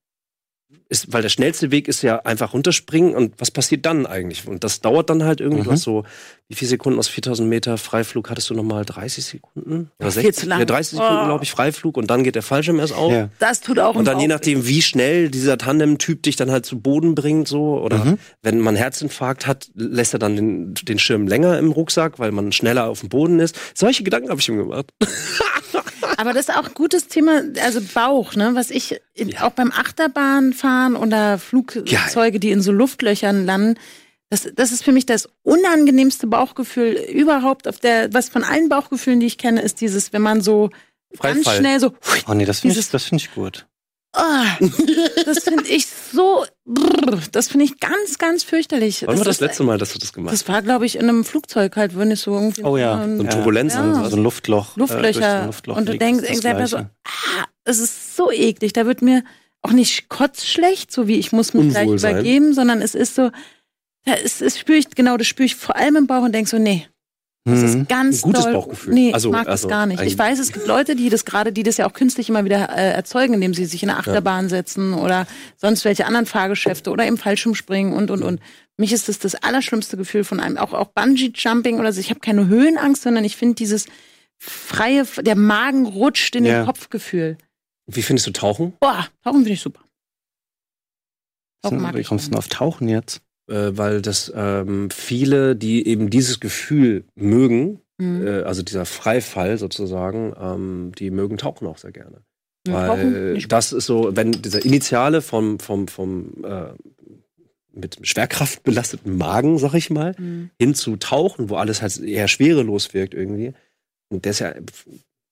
Ist, weil der schnellste Weg ist ja einfach runterspringen und was passiert dann eigentlich? Und das dauert dann halt irgendwie Mhm. so, wie viele Sekunden aus 4000 Meter Freiflug hattest du nochmal? 30 Sekunden? Oder Viel 60? zu lang. Ja, 30 Sekunden, Oh. glaube ich, Freiflug und dann geht der Fallschirm erst auf. Ja. Das tut auch Und dann je nachdem, wie schnell dieser Tandem-Typ dich dann halt zu Boden bringt, so, oder Mhm. wenn man Herzinfarkt hat, lässt er dann den, den Schirm länger im Rucksack, weil man schneller auf dem Boden ist. Solche Gedanken habe ich ihm gemacht. Aber das ist auch ein gutes Thema, also Bauch, ne? Was ich in, auch beim Achterbahnfahren oder Flugzeuge, die in so Luftlöchern landen, das, das ist für mich das unangenehmste Bauchgefühl überhaupt auf der, was von allen Bauchgefühlen, die ich kenne, ist dieses, wenn man so ganz Freifall. schnell so, Oh nee, das finde ich, das finde ich gut. Ah, das finde ich so, brr, das finde ich ganz, ganz fürchterlich. Wann war das ist- letzte Mal, dass du das gemacht hast? Das war, glaube ich, in einem Flugzeug halt, wenn es so irgendwie. Oh ja. So Ja. Turbulenzen Ja. und So so. ein Luftloch. äh, Luftlöcher. ein Luftloch und du denkst das das selber so, ah, es ist so eklig. Da wird mir auch nicht kotzschlecht, so wie ich muss mich gleich Unwohlsein. übergeben, sondern es ist so, da ist, es spüre ich, genau, das spüre ich vor allem im Bauch und denk so, nee, das Mhm. ist ganz Ein gutes doll. Bauchgefühl. Nee, Also- ich mag also das gar nicht. Ich weiß, es gibt Leute, die das gerade, die das ja auch künstlich immer wieder äh, erzeugen, indem sie sich in eine Achterbahn setzen oder sonst welche anderen Fahrgeschäfte oder im Fallschirmspringen und, und, und. Mich ist das das allerschlimmste Gefühl von einem, auch, auch Bungee-Jumping oder so. Ich habe keine Höhenangst, sondern ich finde dieses freie, der Magen rutscht in Ja. den Kopfgefühl. Wie findest du Tauchen? Boah, Tauchen finde ich super. Tauchen mag Wie ich. kommst du denn auf Tauchen jetzt? Äh, weil das ähm, viele, die eben dieses Gefühl mögen, Mhm. äh, also dieser Freifall sozusagen, ähm, die mögen Tauchen auch sehr gerne. Ja, Weil das ist so, wenn dieser Initiale vom, vom, vom äh, mit Schwerkraft belasteten Magen, sag ich mal, Mhm. hin zu Tauchen, wo alles halt eher schwerelos wirkt irgendwie. Und der ist ja,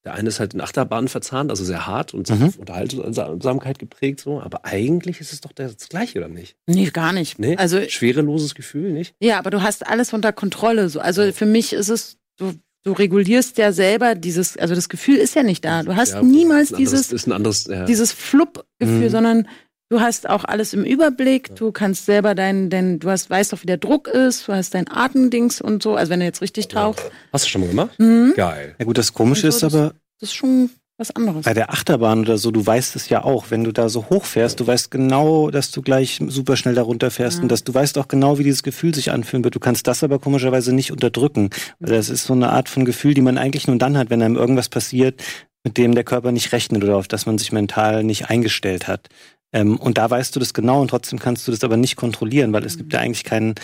der eine ist halt in Achterbahn verzahnt, also sehr hart und Mhm. Unterhaltsamkeit geprägt so, aber eigentlich ist es doch das Gleiche, oder nicht? Nee, gar nicht. Nee? Also Schwereloses Gefühl, nicht? Ja, aber du hast alles unter Kontrolle. So. Also für mich ist es, du, du regulierst ja selber dieses, also das Gefühl ist ja nicht da. Du hast Ja, niemals Ist ein anderes- dieses, ist ein anderes, ja. dieses Flupp-Gefühl, Mhm. sondern du hast auch alles im Überblick. Du kannst selber dein, dein du hast, weißt auch, wie der Druck ist, du hast dein Atemdings und so. Also wenn du jetzt richtig tauchst, Hast du schon mal gemacht? mhm. Geil. Ja gut, das Komische so, ist aber, das ist schon was anderes. bei der Achterbahn oder so, du weißt es ja auch, wenn du da so hoch fährst, du weißt genau, dass du gleich super schnell da runterfährst Ja. und dass du weißt auch genau, wie dieses Gefühl sich anfühlen wird. Du kannst das aber komischerweise nicht unterdrücken, weil das ist so eine Art von Gefühl, die man eigentlich nur dann hat, wenn einem irgendwas passiert, mit dem der Körper nicht rechnet oder auf das man sich mental nicht eingestellt hat. Ähm, und da weißt du das genau und trotzdem kannst du das aber nicht kontrollieren, weil es gibt ja eigentlich keinen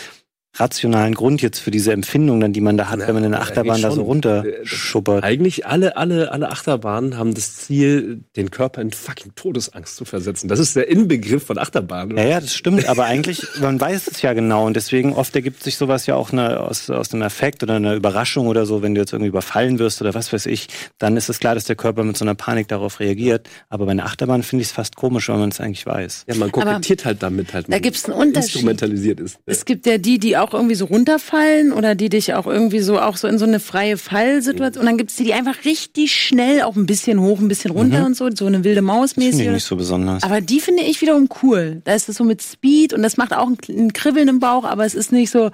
rationalen Grund jetzt für diese Empfindung, dann, die man da hat, Na, wenn man in der eigentlich Achterbahn da so runterschuppert. Eigentlich alle, alle, alle Achterbahnen haben das Ziel, den Körper in fucking Todesangst zu versetzen. Das ist der Inbegriff von Achterbahnen. Ja, ja, das stimmt, aber eigentlich, man weiß es ja genau und deswegen oft ergibt sich sowas ja auch eine, aus, aus einem Effekt oder einer Überraschung oder so, wenn du jetzt irgendwie überfallen wirst oder was weiß ich, dann ist es klar, dass der Körper mit so einer Panik darauf reagiert. Aber bei einer Achterbahn finde ich es fast komisch, weil man es eigentlich weiß. Ja, man kokettiert halt damit halt. Da man gibt's einen Unterschied. Instrumentalisiert ist. Es gibt ja die, die auch irgendwie so runterfallen oder die dich auch irgendwie so auch so in so eine freie Fallsituation. Und dann gibt's die, die einfach richtig schnell auch ein bisschen hoch, ein bisschen runter und so, so eine wilde Maus Finde ich mäßig. nicht so besonders. Aber die finde ich wiederum cool. Da ist es so mit Speed und das macht auch ein, ein Kribbeln im Bauch, aber es ist nicht so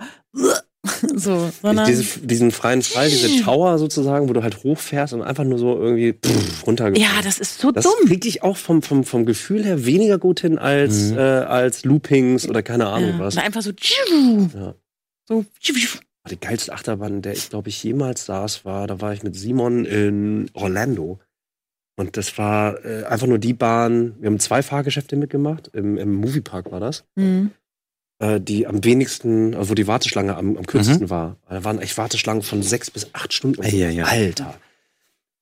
so, sondern Diese, diesen freien Fall, diese Tower sozusagen, wo du halt hochfährst und einfach nur so irgendwie pff, runtergefallen. ja, das ist so Das dumm. kriege ich auch vom, vom, vom Gefühl her weniger gut hin als, Mhm. äh, als Loopings oder keine Ahnung Ja. was. Oder einfach so Ja. so Die geilste Achterbahn, in der ich, glaube ich, jemals saß, war, da war ich mit Simon in Orlando. Und das war äh, einfach nur die Bahn, wir haben zwei Fahrgeschäfte mitgemacht, im, im Moviepark war das, Mhm. Äh, die am wenigsten, also wo die Warteschlange am, am kürzesten Mhm. war. Da waren echt Warteschlangen von sechs bis acht Stunden. Eieiei. Alter.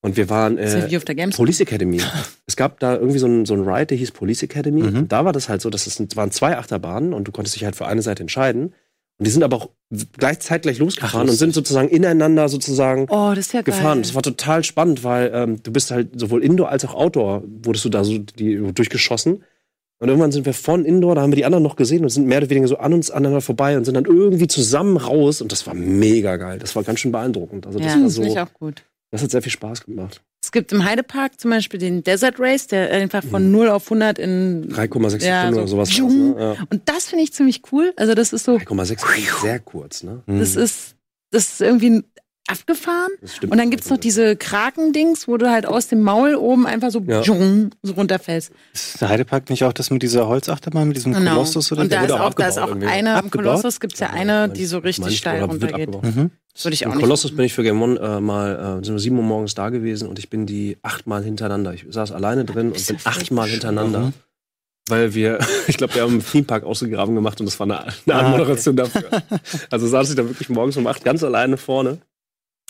Und wir waren ja äh, auf der Games. Police Academy. es gab da irgendwie so ein, so ein Ride, der hieß Police Academy. Mhm. Und da war das halt so, dass es waren zwei Achterbahnen und du konntest dich halt für eine Seite entscheiden. Und die sind aber auch gleich zeitgleich losgefahren Ach, und sind sozusagen ineinander sozusagen Oh, das ist ja geil. gefahren. Das war total spannend, weil ähm, du bist halt sowohl Indoor als auch Outdoor, wurdest du da so die, durchgeschossen. Und irgendwann sind wir von Indoor, da haben wir die anderen noch gesehen und sind mehr oder weniger so an uns aneinander vorbei und sind dann irgendwie zusammen raus. Und das war mega geil. Das war ganz schön beeindruckend. Also das ja, war das so, ich auch gut. das hat sehr viel Spaß gemacht. Es gibt im Heidepark zum Beispiel den Desert Race, der einfach von 0 auf 100 in 3,6 Ja, Sekunden so oder sowas. tschung. Ne? Ja. und das finde ich ziemlich cool. Also das ist so, 3,6 ist sehr kurz, ne? das ist, das ist irgendwie abgefahren. Und dann gibt's noch diese Krakendings, wo du halt aus dem Maul oben einfach so, Ja. so runterfällst. Ist der Heidepark nicht auch das mit dieser Holzachterbahn, mit diesem Genau. Kolossus oder Und da ist auch da ist auch eine, im Abgebaut? Kolossus gibt's ja eine, die so richtig Manchmal steil runtergeht. Mhm. Würde ich auch Im. Kolossus bin ich für Game One äh, mal, äh, sind wir sieben Uhr morgens da gewesen und ich bin die achtmal hintereinander. Ich saß alleine drin und bin achtmal hintereinander. Mhm. Weil wir, ich glaube, wir haben im Themepark ausgegraben gemacht und das war eine, eine Ah, Anmoderation dafür. Also saß ich da wirklich morgens um acht ganz alleine vorne.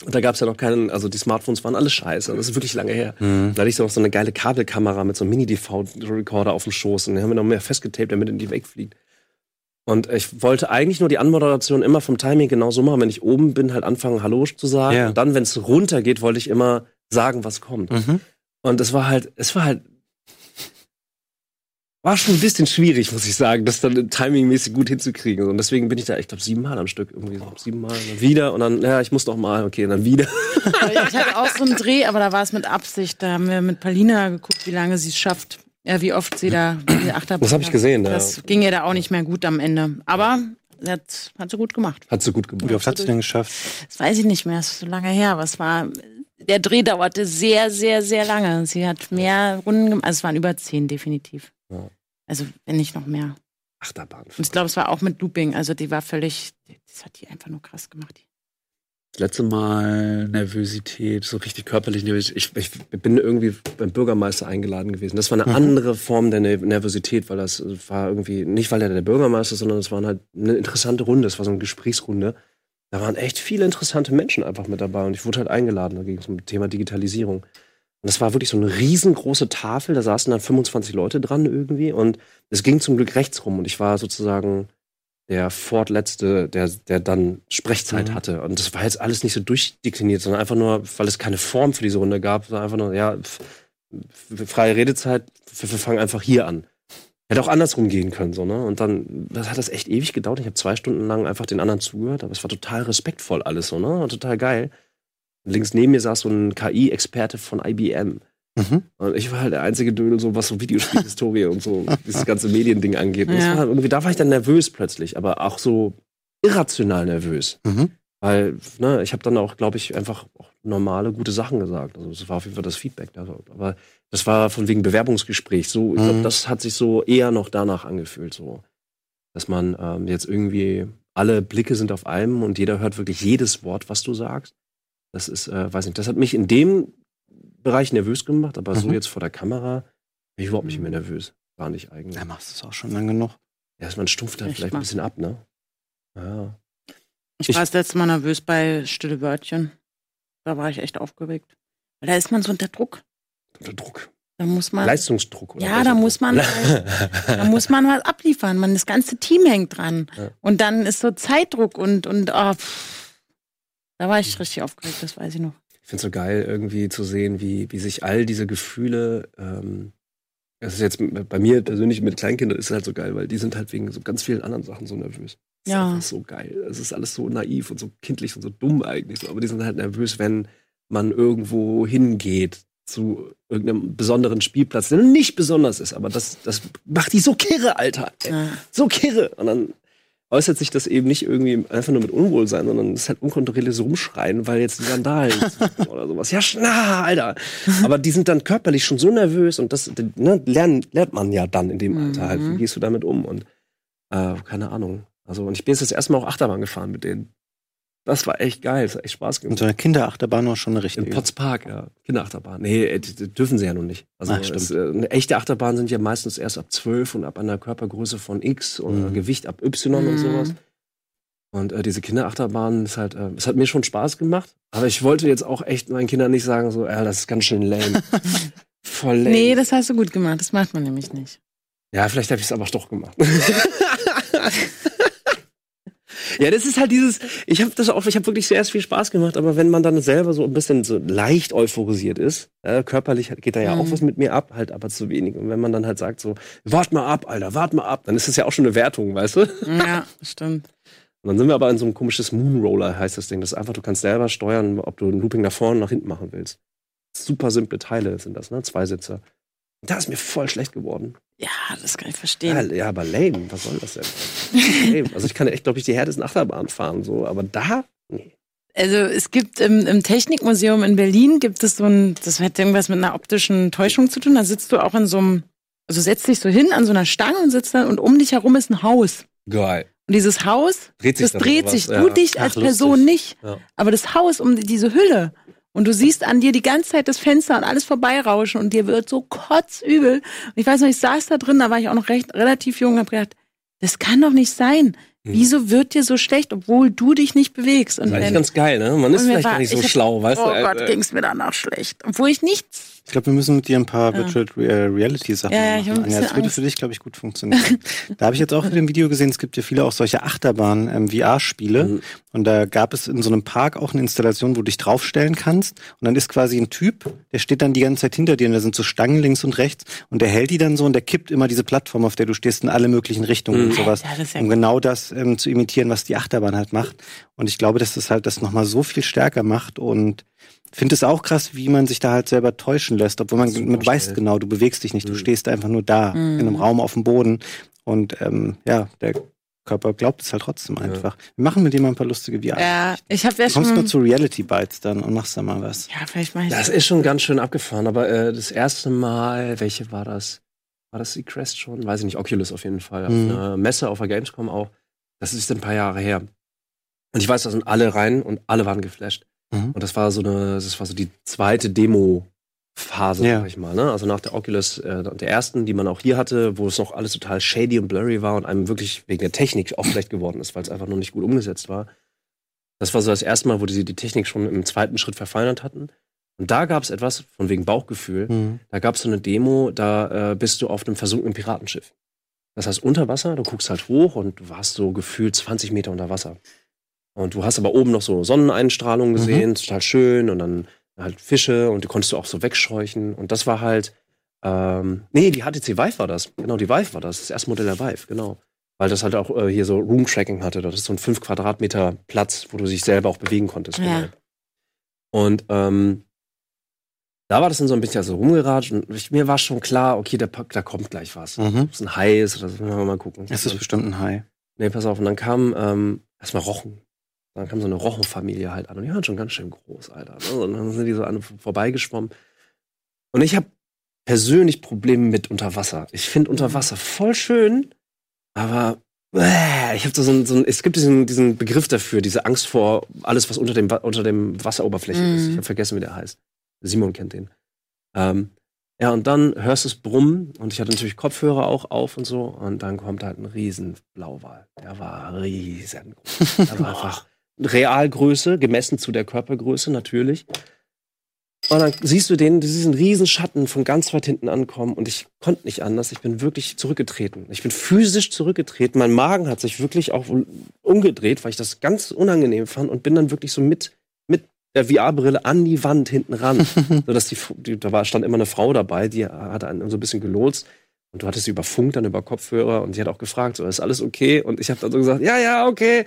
Und da gab es ja noch keinen, also die Smartphones waren alles scheiße. Das ist wirklich lange her. Mhm. Da hatte ich so noch so eine geile Kabelkamera mit so einem Mini-DV-Recorder auf dem Schoß und den haben wir noch mehr festgetaped, damit er nicht wegfliegt. Und ich wollte eigentlich nur die Anmoderation immer vom Timing genau so machen. Wenn ich oben bin, halt anfangen, Hallo zu sagen. Ja. Und dann, wenn es runtergeht, wollte ich immer sagen, was kommt. Mhm. Und es war halt, es war halt, war schon ein bisschen schwierig, muss ich sagen, das dann timingmäßig gut hinzukriegen. Und deswegen bin ich da, ich glaube, siebenmal am Stück irgendwie so. Siebenmal, dann wieder und dann, ja, ich muss noch mal, okay, und dann wieder. Ich hatte auch so einen Dreh, aber da war es mit Absicht. Da haben wir mit Paulina geguckt, wie lange sie es schafft. Ja, wie oft sie da die Achterbahn. Das habe ich gesehen, ja. Das ging ihr da auch nicht mehr gut am Ende. Aber hat, hat sie gut gemacht. Hat sie gut Wie gemacht. oft hat sie denn geschafft? Das weiß ich nicht mehr, das ist so lange her, aber es war, der Dreh dauerte sehr, sehr, sehr lange. Sie hat mehr Runden gemacht, also es waren über zehn definitiv. Also, wenn nicht noch mehr. Achterbahn. Und ich glaube, es war auch mit Looping, also die war völlig, das hat die einfach nur krass gemacht. Das letzte Mal Nervosität, so richtig körperlich Nervosität. Ich, ich bin irgendwie beim Bürgermeister eingeladen gewesen. Das war eine Mhm. andere Form der Ner- Nervosität, weil das war irgendwie, nicht weil er der Bürgermeister ist, sondern es war halt eine interessante Runde. Es war so eine Gesprächsrunde. Da waren echt viele interessante Menschen einfach mit dabei und ich wurde halt eingeladen. Da ging es um das Thema Digitalisierung. Und das war wirklich so eine riesengroße Tafel, da saßen dann 25 Leute dran irgendwie und es ging zum Glück rechts rum und ich war sozusagen der fortletzte, der, der dann Sprechzeit Mhm. hatte. Und das war jetzt alles nicht so durchdekliniert, sondern einfach nur, weil es keine Form für diese Runde gab, sondern einfach nur, ja, freie Redezeit, wir, fangen einfach hier an. Hätte auch andersrum gehen können, so, ne? Und dann das hat das echt ewig gedauert. Ich habe zwei Stunden lang einfach den anderen zugehört, aber es war total respektvoll alles, so, ne? Und total geil. Links neben mir saß so ein KI-Experte von IBM. Mhm. Und ich war halt der einzige Dödel, so was so Videospielhistorie und so dieses ganze Mediending angeht. Ja. war irgendwie, da war ich dann nervös plötzlich, aber auch so irrational nervös. Mhm. Weil, ne, ich habe dann auch, glaube ich, einfach auch normale, gute Sachen gesagt. Also das war auf jeden Fall das Feedback. Also, aber das war von wegen Bewerbungsgespräch. So, ich glaube, Mhm. das hat sich so eher noch danach angefühlt, so. Dass man ähm, jetzt irgendwie alle Blicke sind auf einem und jeder hört wirklich jedes Wort, was du sagst. Das ist, äh, weiß nicht, das hat mich in dem Bereich nervös gemacht, aber so Mhm. jetzt vor der Kamera bin ich überhaupt nicht mehr nervös. War nicht eigentlich. Ja, machst du es auch schon lange genug. Ja, man stumpft Echt vielleicht mal. ein bisschen ab, ne? Ja. Ich, Ich- war das letzte Mal nervös bei Stille Wörtchen. Da war ich echt aufgeregt. Weil da ist man so unter Druck. Unter Druck. Da muss man. Leistungsdruck. Oder Ja, da muss man, da muss man was abliefern. Man, das ganze Team hängt dran. Ja. Und dann ist so Zeitdruck und, und oh, pff. Da war ich richtig aufgeregt, das weiß ich noch. Ich finde es so geil, irgendwie zu sehen, wie, wie sich all diese Gefühle, ähm, das ist jetzt bei mir persönlich mit Kleinkindern ist es halt so geil, weil die sind halt wegen so ganz vielen anderen Sachen so nervös. Das Ja. ist so geil. Es ist alles so naiv und so kindlich und so dumm eigentlich. So. Aber die sind halt nervös, wenn man irgendwo hingeht zu irgendeinem besonderen Spielplatz, der nicht besonders ist. Aber das, das macht die so kirre, Alter. Ja. So kirre. Und dann äußert sich das eben nicht irgendwie einfach nur mit Unwohlsein, sondern es ist halt unkontrolliertes Rumschreien, weil jetzt die Sandalen zucken oder sowas. Ja, schna, Alter. Aber die sind dann körperlich schon so nervös und das ne, lernen, lernt man ja dann in dem Alter halt. Wie Mhm. gehst du damit um? Und äh, keine Ahnung. Also, und ich bin jetzt das erste Mal auch Achterbahn gefahren mit denen. Das war echt geil, das hat echt Spaß Und gemacht. so eine Kinderachterbahn war schon eine In richtige. Potts Park, ja. Kinderachterbahn. Nee, äh, dürfen sie ja noch nicht. Also Ach, stimmt. es, äh, eine echte Achterbahn sind ja meistens erst ab 12 und ab einer Körpergröße von X oder Mhm. Gewicht ab Y und Mhm. sowas. Und äh, diese Kinderachterbahn ist halt, äh, es hat mir schon Spaß gemacht, aber ich wollte jetzt auch echt meinen Kindern nicht sagen, so, ja, das ist ganz schön lame. Voll lame. Nee, das hast du gut gemacht. Das macht man nämlich nicht. Ja, vielleicht habe ich es aber doch gemacht. ja, das ist halt dieses, ich habe das auch, ich habe wirklich sehr viel Spaß gemacht, aber wenn man dann selber so ein bisschen so leicht euphorisiert ist, äh, körperlich geht da ja auch Mhm. was mit mir ab, halt aber zu wenig. Und wenn man dann halt sagt so, wart mal ab, Alter, wart mal ab, dann ist das ja auch schon eine Wertung, weißt du? Ja, stimmt. Und dann sind wir aber in so einem komisches Moonroller, heißt das Ding. Das ist einfach, du kannst selber steuern, ob du ein Looping nach vorne nach hinten machen willst. Super simple Teile sind das, ne? Zwei Sitzer. Da ist mir voll schlecht geworden. Ja, das kann ich verstehen. Ja, ja, aber lame, was soll das denn? lame. Also ich kann echt, glaube ich, die härtesten Achterbahn fahren, so, aber da, nee. Also es gibt im, im Technikmuseum in Berlin gibt es so ein, das hat irgendwas mit einer optischen Täuschung zu tun. Da sitzt du auch in so einem, also setzt dich so hin an so einer Stange und sitzt dann und um dich herum ist ein Haus. Geil. Und dieses Haus, Dreht sich das dreht sich. ja. Du dich Ach, als lustig. Person nicht. Ja. Aber das Haus um diese Hülle. Und du siehst an dir die ganze Zeit das Fenster und alles vorbeirauschen und dir wird so kotzübel. Und ich weiß noch, ich saß da drin, da war ich auch noch recht relativ jung und hab gedacht, das kann doch nicht sein. Hm. Wieso wird dir so schlecht, obwohl du dich nicht bewegst? Und Das ist eigentlich ganz geil, ne? Man ist vielleicht war- gar nicht so hab- schlau, weißt oh du? Gott, Äh, ging's mir danach schlecht. Obwohl ich nichts. Ich glaube, wir müssen mit dir ein paar Ja. Virtual Re- Reality Sachen Ja, ja, machen. Anja. bisschen Das würde Angst. für dich, glaube ich, gut funktionieren. da habe ich jetzt auch in dem Video gesehen, es gibt ja viele auch solche Achterbahn ähm. Mhm. Und da gab es in so einem Park auch eine Installation, wo du dich draufstellen kannst. Und dann ist quasi ein Typ, der steht dann die ganze Zeit hinter dir und da sind so Stangen links und rechts. Und der hält die dann so und der kippt immer diese Plattform, auf der du stehst, in alle möglichen Richtungen Mhm. und sowas. Ja, das ist ja um genau das ähm, zu imitieren, was die Achterbahn halt macht. Und ich glaube, dass das halt das nochmal so viel stärker macht und finde es auch krass, wie man sich da halt selber täuschen lässt, obwohl man mit weiß genau, du bewegst dich nicht, du Mhm. stehst einfach nur da Mhm. in einem Raum auf dem Boden und ähm, ja, der Körper glaubt es halt trotzdem einfach. Wir machen mit dem mal ein paar lustige VR. Ja, ich habe ja Du kommst schon. mal zu Reality Bites dann und machst da mal was. ja, vielleicht mach ich Das ist schon ganz schön abgefahren, aber äh, das erste Mal, welche war das? War das die Crest schon? Weiß ich nicht, Oculus auf jeden Fall. Mhm. Auf einer Messe auf der Gamescom auch. Das ist ein paar Jahre her. Und ich weiß, da sind alle rein und alle waren geflasht. Mhm. Und das war so eine, das war so die zweite Demo-Phase, Ja. sag ich mal. Ne? Also nach der Oculus, äh, der ersten, die man auch hier hatte, wo es noch alles total shady und blurry war und einem wirklich wegen der Technik auch schlecht geworden ist, weil es einfach noch nicht gut umgesetzt war. Das war so das erste Mal, wo die die Technik schon im zweiten Schritt verfeinert hatten. Und da gab es etwas von wegen Bauchgefühl. Mhm. Da gab es so eine Demo, da äh, bist du auf einem versunkenen Piratenschiff. Das heißt, unter Wasser, du guckst halt hoch und du warst so gefühlt 20 Meter unter Wasser. Und du hast aber oben noch so Sonneneinstrahlung gesehen, total schön. Und dann halt Fische und die konntest du auch so wegscheuchen. Und das war halt, ähm, nee, die HTC Vive war das. Genau, die Vive war das. Das erste Modell der Vive, genau. Weil das halt auch äh, hier so Room-Tracking hatte. Das ist so ein 5 Quadratmeter Platz, wo du dich selber auch bewegen konntest. Ja. Genau. Und ähm, da war das dann so ein bisschen so rumgeratscht und ich, mir war schon klar, okay, da, da kommt gleich was. Mhm. Ob es ein Hai ist oder so, müssen wir mal gucken. Das ist bestimmt ein Hai. Nee, pass auf. Und dann kam ähm, erstmal Rochen. Dann kam so eine Rochenfamilie halt an. Und die waren schon ganz schön groß, Alter. ne? Und dann sind die so an vorbeigeschwommen. Und ich habe persönlich Probleme mit Unterwasser. Ich finde Unterwasser voll schön, aber äh, ich habe so, so ein, es gibt diesen, diesen Begriff dafür, diese Angst vor alles, was unter dem, unter dem Wasseroberfläche ist. Mhm. Ich habe vergessen, wie der heißt. Simon kennt den. Ähm, ja, und dann hörst du es brummen und ich hatte natürlich Kopfhörer auch auf und so und dann kommt halt ein riesen Blauwal. Der war riesengroß. Der war einfach Realgröße, gemessen zu der Körpergröße natürlich. Und dann siehst du den, diesen riesen Schatten von ganz weit hinten ankommen und ich konnte nicht anders. Ich bin wirklich zurückgetreten. Ich bin physisch zurückgetreten. Mein Magen hat sich wirklich auch umgedreht, weil ich das ganz unangenehm fand und bin dann wirklich so mit, mit der VR-Brille an die Wand hinten ran. so dass die, die, da war, stand immer eine Frau dabei, die hat einen so ein bisschen gelotst. Und du hattest sie über Funk, dann über Kopfhörer und sie hat auch gefragt, so, ist alles okay? Und ich habe dann so gesagt, ja, ja, okay.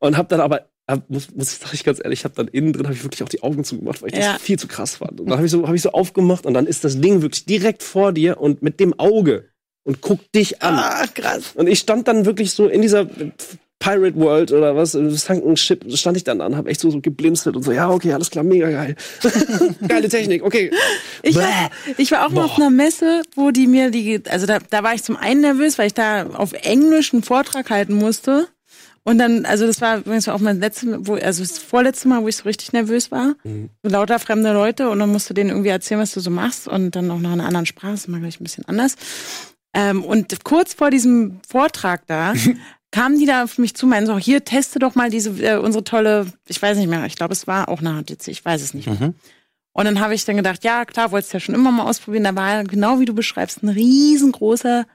Und habe dann aber hab, muss, muss ich, sag ich ganz ehrlich, ich habe dann innen drin habe ich wirklich auch die Augen zugemacht, weil ich ja. das viel zu krass fand. Und dann habe ich so habe ich so aufgemacht und dann ist das Ding wirklich direkt vor dir und mit dem Auge und guckt dich an. Ah, krass. Und ich stand dann wirklich so in dieser Pirate World oder was, Sunken Ship, stand ich dann an, habe echt so, so geblinzelt und so, ja, okay, alles klar, mega geil. Geile Technik, okay. Ich war, ich war auch mal auf einer Messe, wo die mir die, also da, da war ich zum einen nervös, weil ich da auf Englisch einen Vortrag halten musste. Und dann, also das war übrigens auch mein letztes, wo, also das vorletzte Mal, wo ich so richtig nervös war. Mhm. So lauter fremde Leute und dann musst du denen irgendwie erzählen, was du so machst und dann auch noch in einer anderen Sprache, das ist mal gleich ein bisschen anders. Ähm, und kurz vor diesem Vortrag da kamen die da auf mich zu, meinen so, hier, teste doch mal diese, äh, unsere tolle, ich weiß nicht mehr, ich glaube, es war auch eine HTC, ich weiß es nicht mehr. Mhm. Und dann habe ich dann gedacht, ja, klar, wolltest ja schon immer mal ausprobieren. Da war genau wie du beschreibst, ein riesengroßer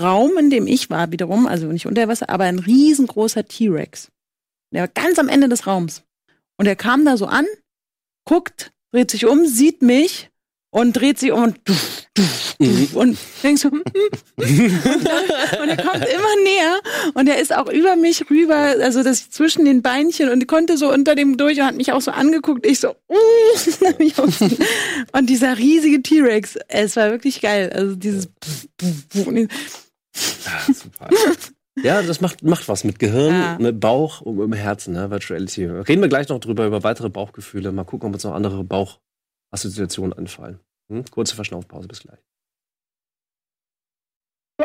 Raum, in dem ich war, wiederum, also nicht unter Wasser, aber ein riesengroßer T-Rex. Der war ganz am Ende des Raums. Und er kam da so an, guckt, dreht sich um, sieht mich und dreht sich um und mhm. und denkst so, und er kommt immer näher und er ist auch über mich rüber, also das zwischen den Beinchen und konnte so unter dem durch und hat mich auch so angeguckt. Ich so, und dieser riesige T-Rex, es war wirklich geil. Also dieses super. Ja, das macht, macht was mit Gehirn, ja. mit Bauch und mit dem Herzen, ne? Virtuality. Reden wir gleich noch drüber, über weitere Bauchgefühle. Mal gucken, ob uns noch andere Bauchassoziationen anfallen. Hm? Kurze Verschnaufpause, bis gleich. Ich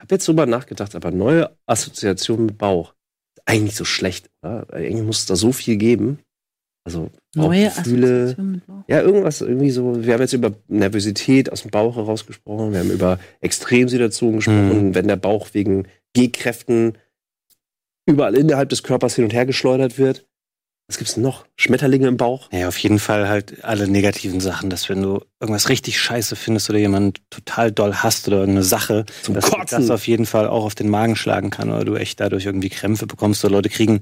habe jetzt drüber nachgedacht, aber neue Assoziationen mit Bauch eigentlich so schlecht, oder? Irgendwie muss es da so viel geben. Also neue Gefühle. Ja, irgendwas irgendwie so. Wir haben jetzt über Nervosität aus dem Bauch heraus gesprochen. Wir haben über Extremsituationen gesprochen, mhm. wenn der Bauch wegen G-Kräften überall innerhalb des Körpers hin und her geschleudert wird. Was gibt's noch? Schmetterlinge im Bauch? Ja, auf jeden Fall halt alle negativen Sachen, dass wenn du irgendwas richtig scheiße findest oder jemand total doll hasst oder irgendeine Sache, Zum dass Kotzen. das auf jeden Fall auch auf den Magen schlagen kann oder du echt dadurch irgendwie Krämpfe bekommst oder Leute kriegen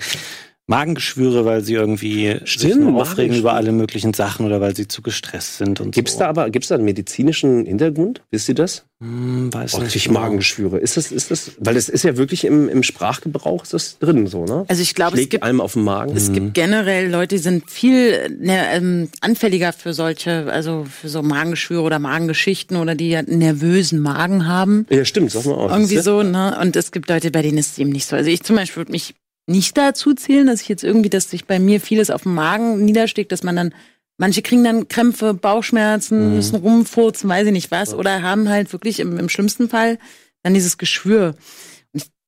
Magengeschwüre, weil sie irgendwie Stimmt, aufregen über alle möglichen Sachen oder weil sie zu gestresst sind und Gibt's so. da aber, gibt's da einen medizinischen Hintergrund? Wisst ihr das? Hm, weiß Oh, nicht. ich genau. Magengeschwüre. Ist das, ist das, weil das ist ja wirklich im, im Sprachgebrauch ist das drin, so, ne? Also ich glaube, es gibt einem auf den Magen. Es gibt generell Leute, die sind viel ne, ähm, anfälliger für solche, also für so Magengeschwüre oder Magengeschichten oder die einen nervösen Magen haben. ja, stimmt, sag mal aus. Irgendwie so, ne? Und es gibt Leute, bei denen ist es eben nicht so. Also ich zum Beispiel würde mich nicht dazu zählen, dass ich jetzt irgendwie, dass sich bei mir vieles auf dem Magen niederschlägt, dass man dann, manche kriegen dann Krämpfe, Bauchschmerzen, Mhm. müssen rumfurzen, weiß ich nicht was, oder haben halt wirklich im, im schlimmsten Fall dann dieses Geschwür.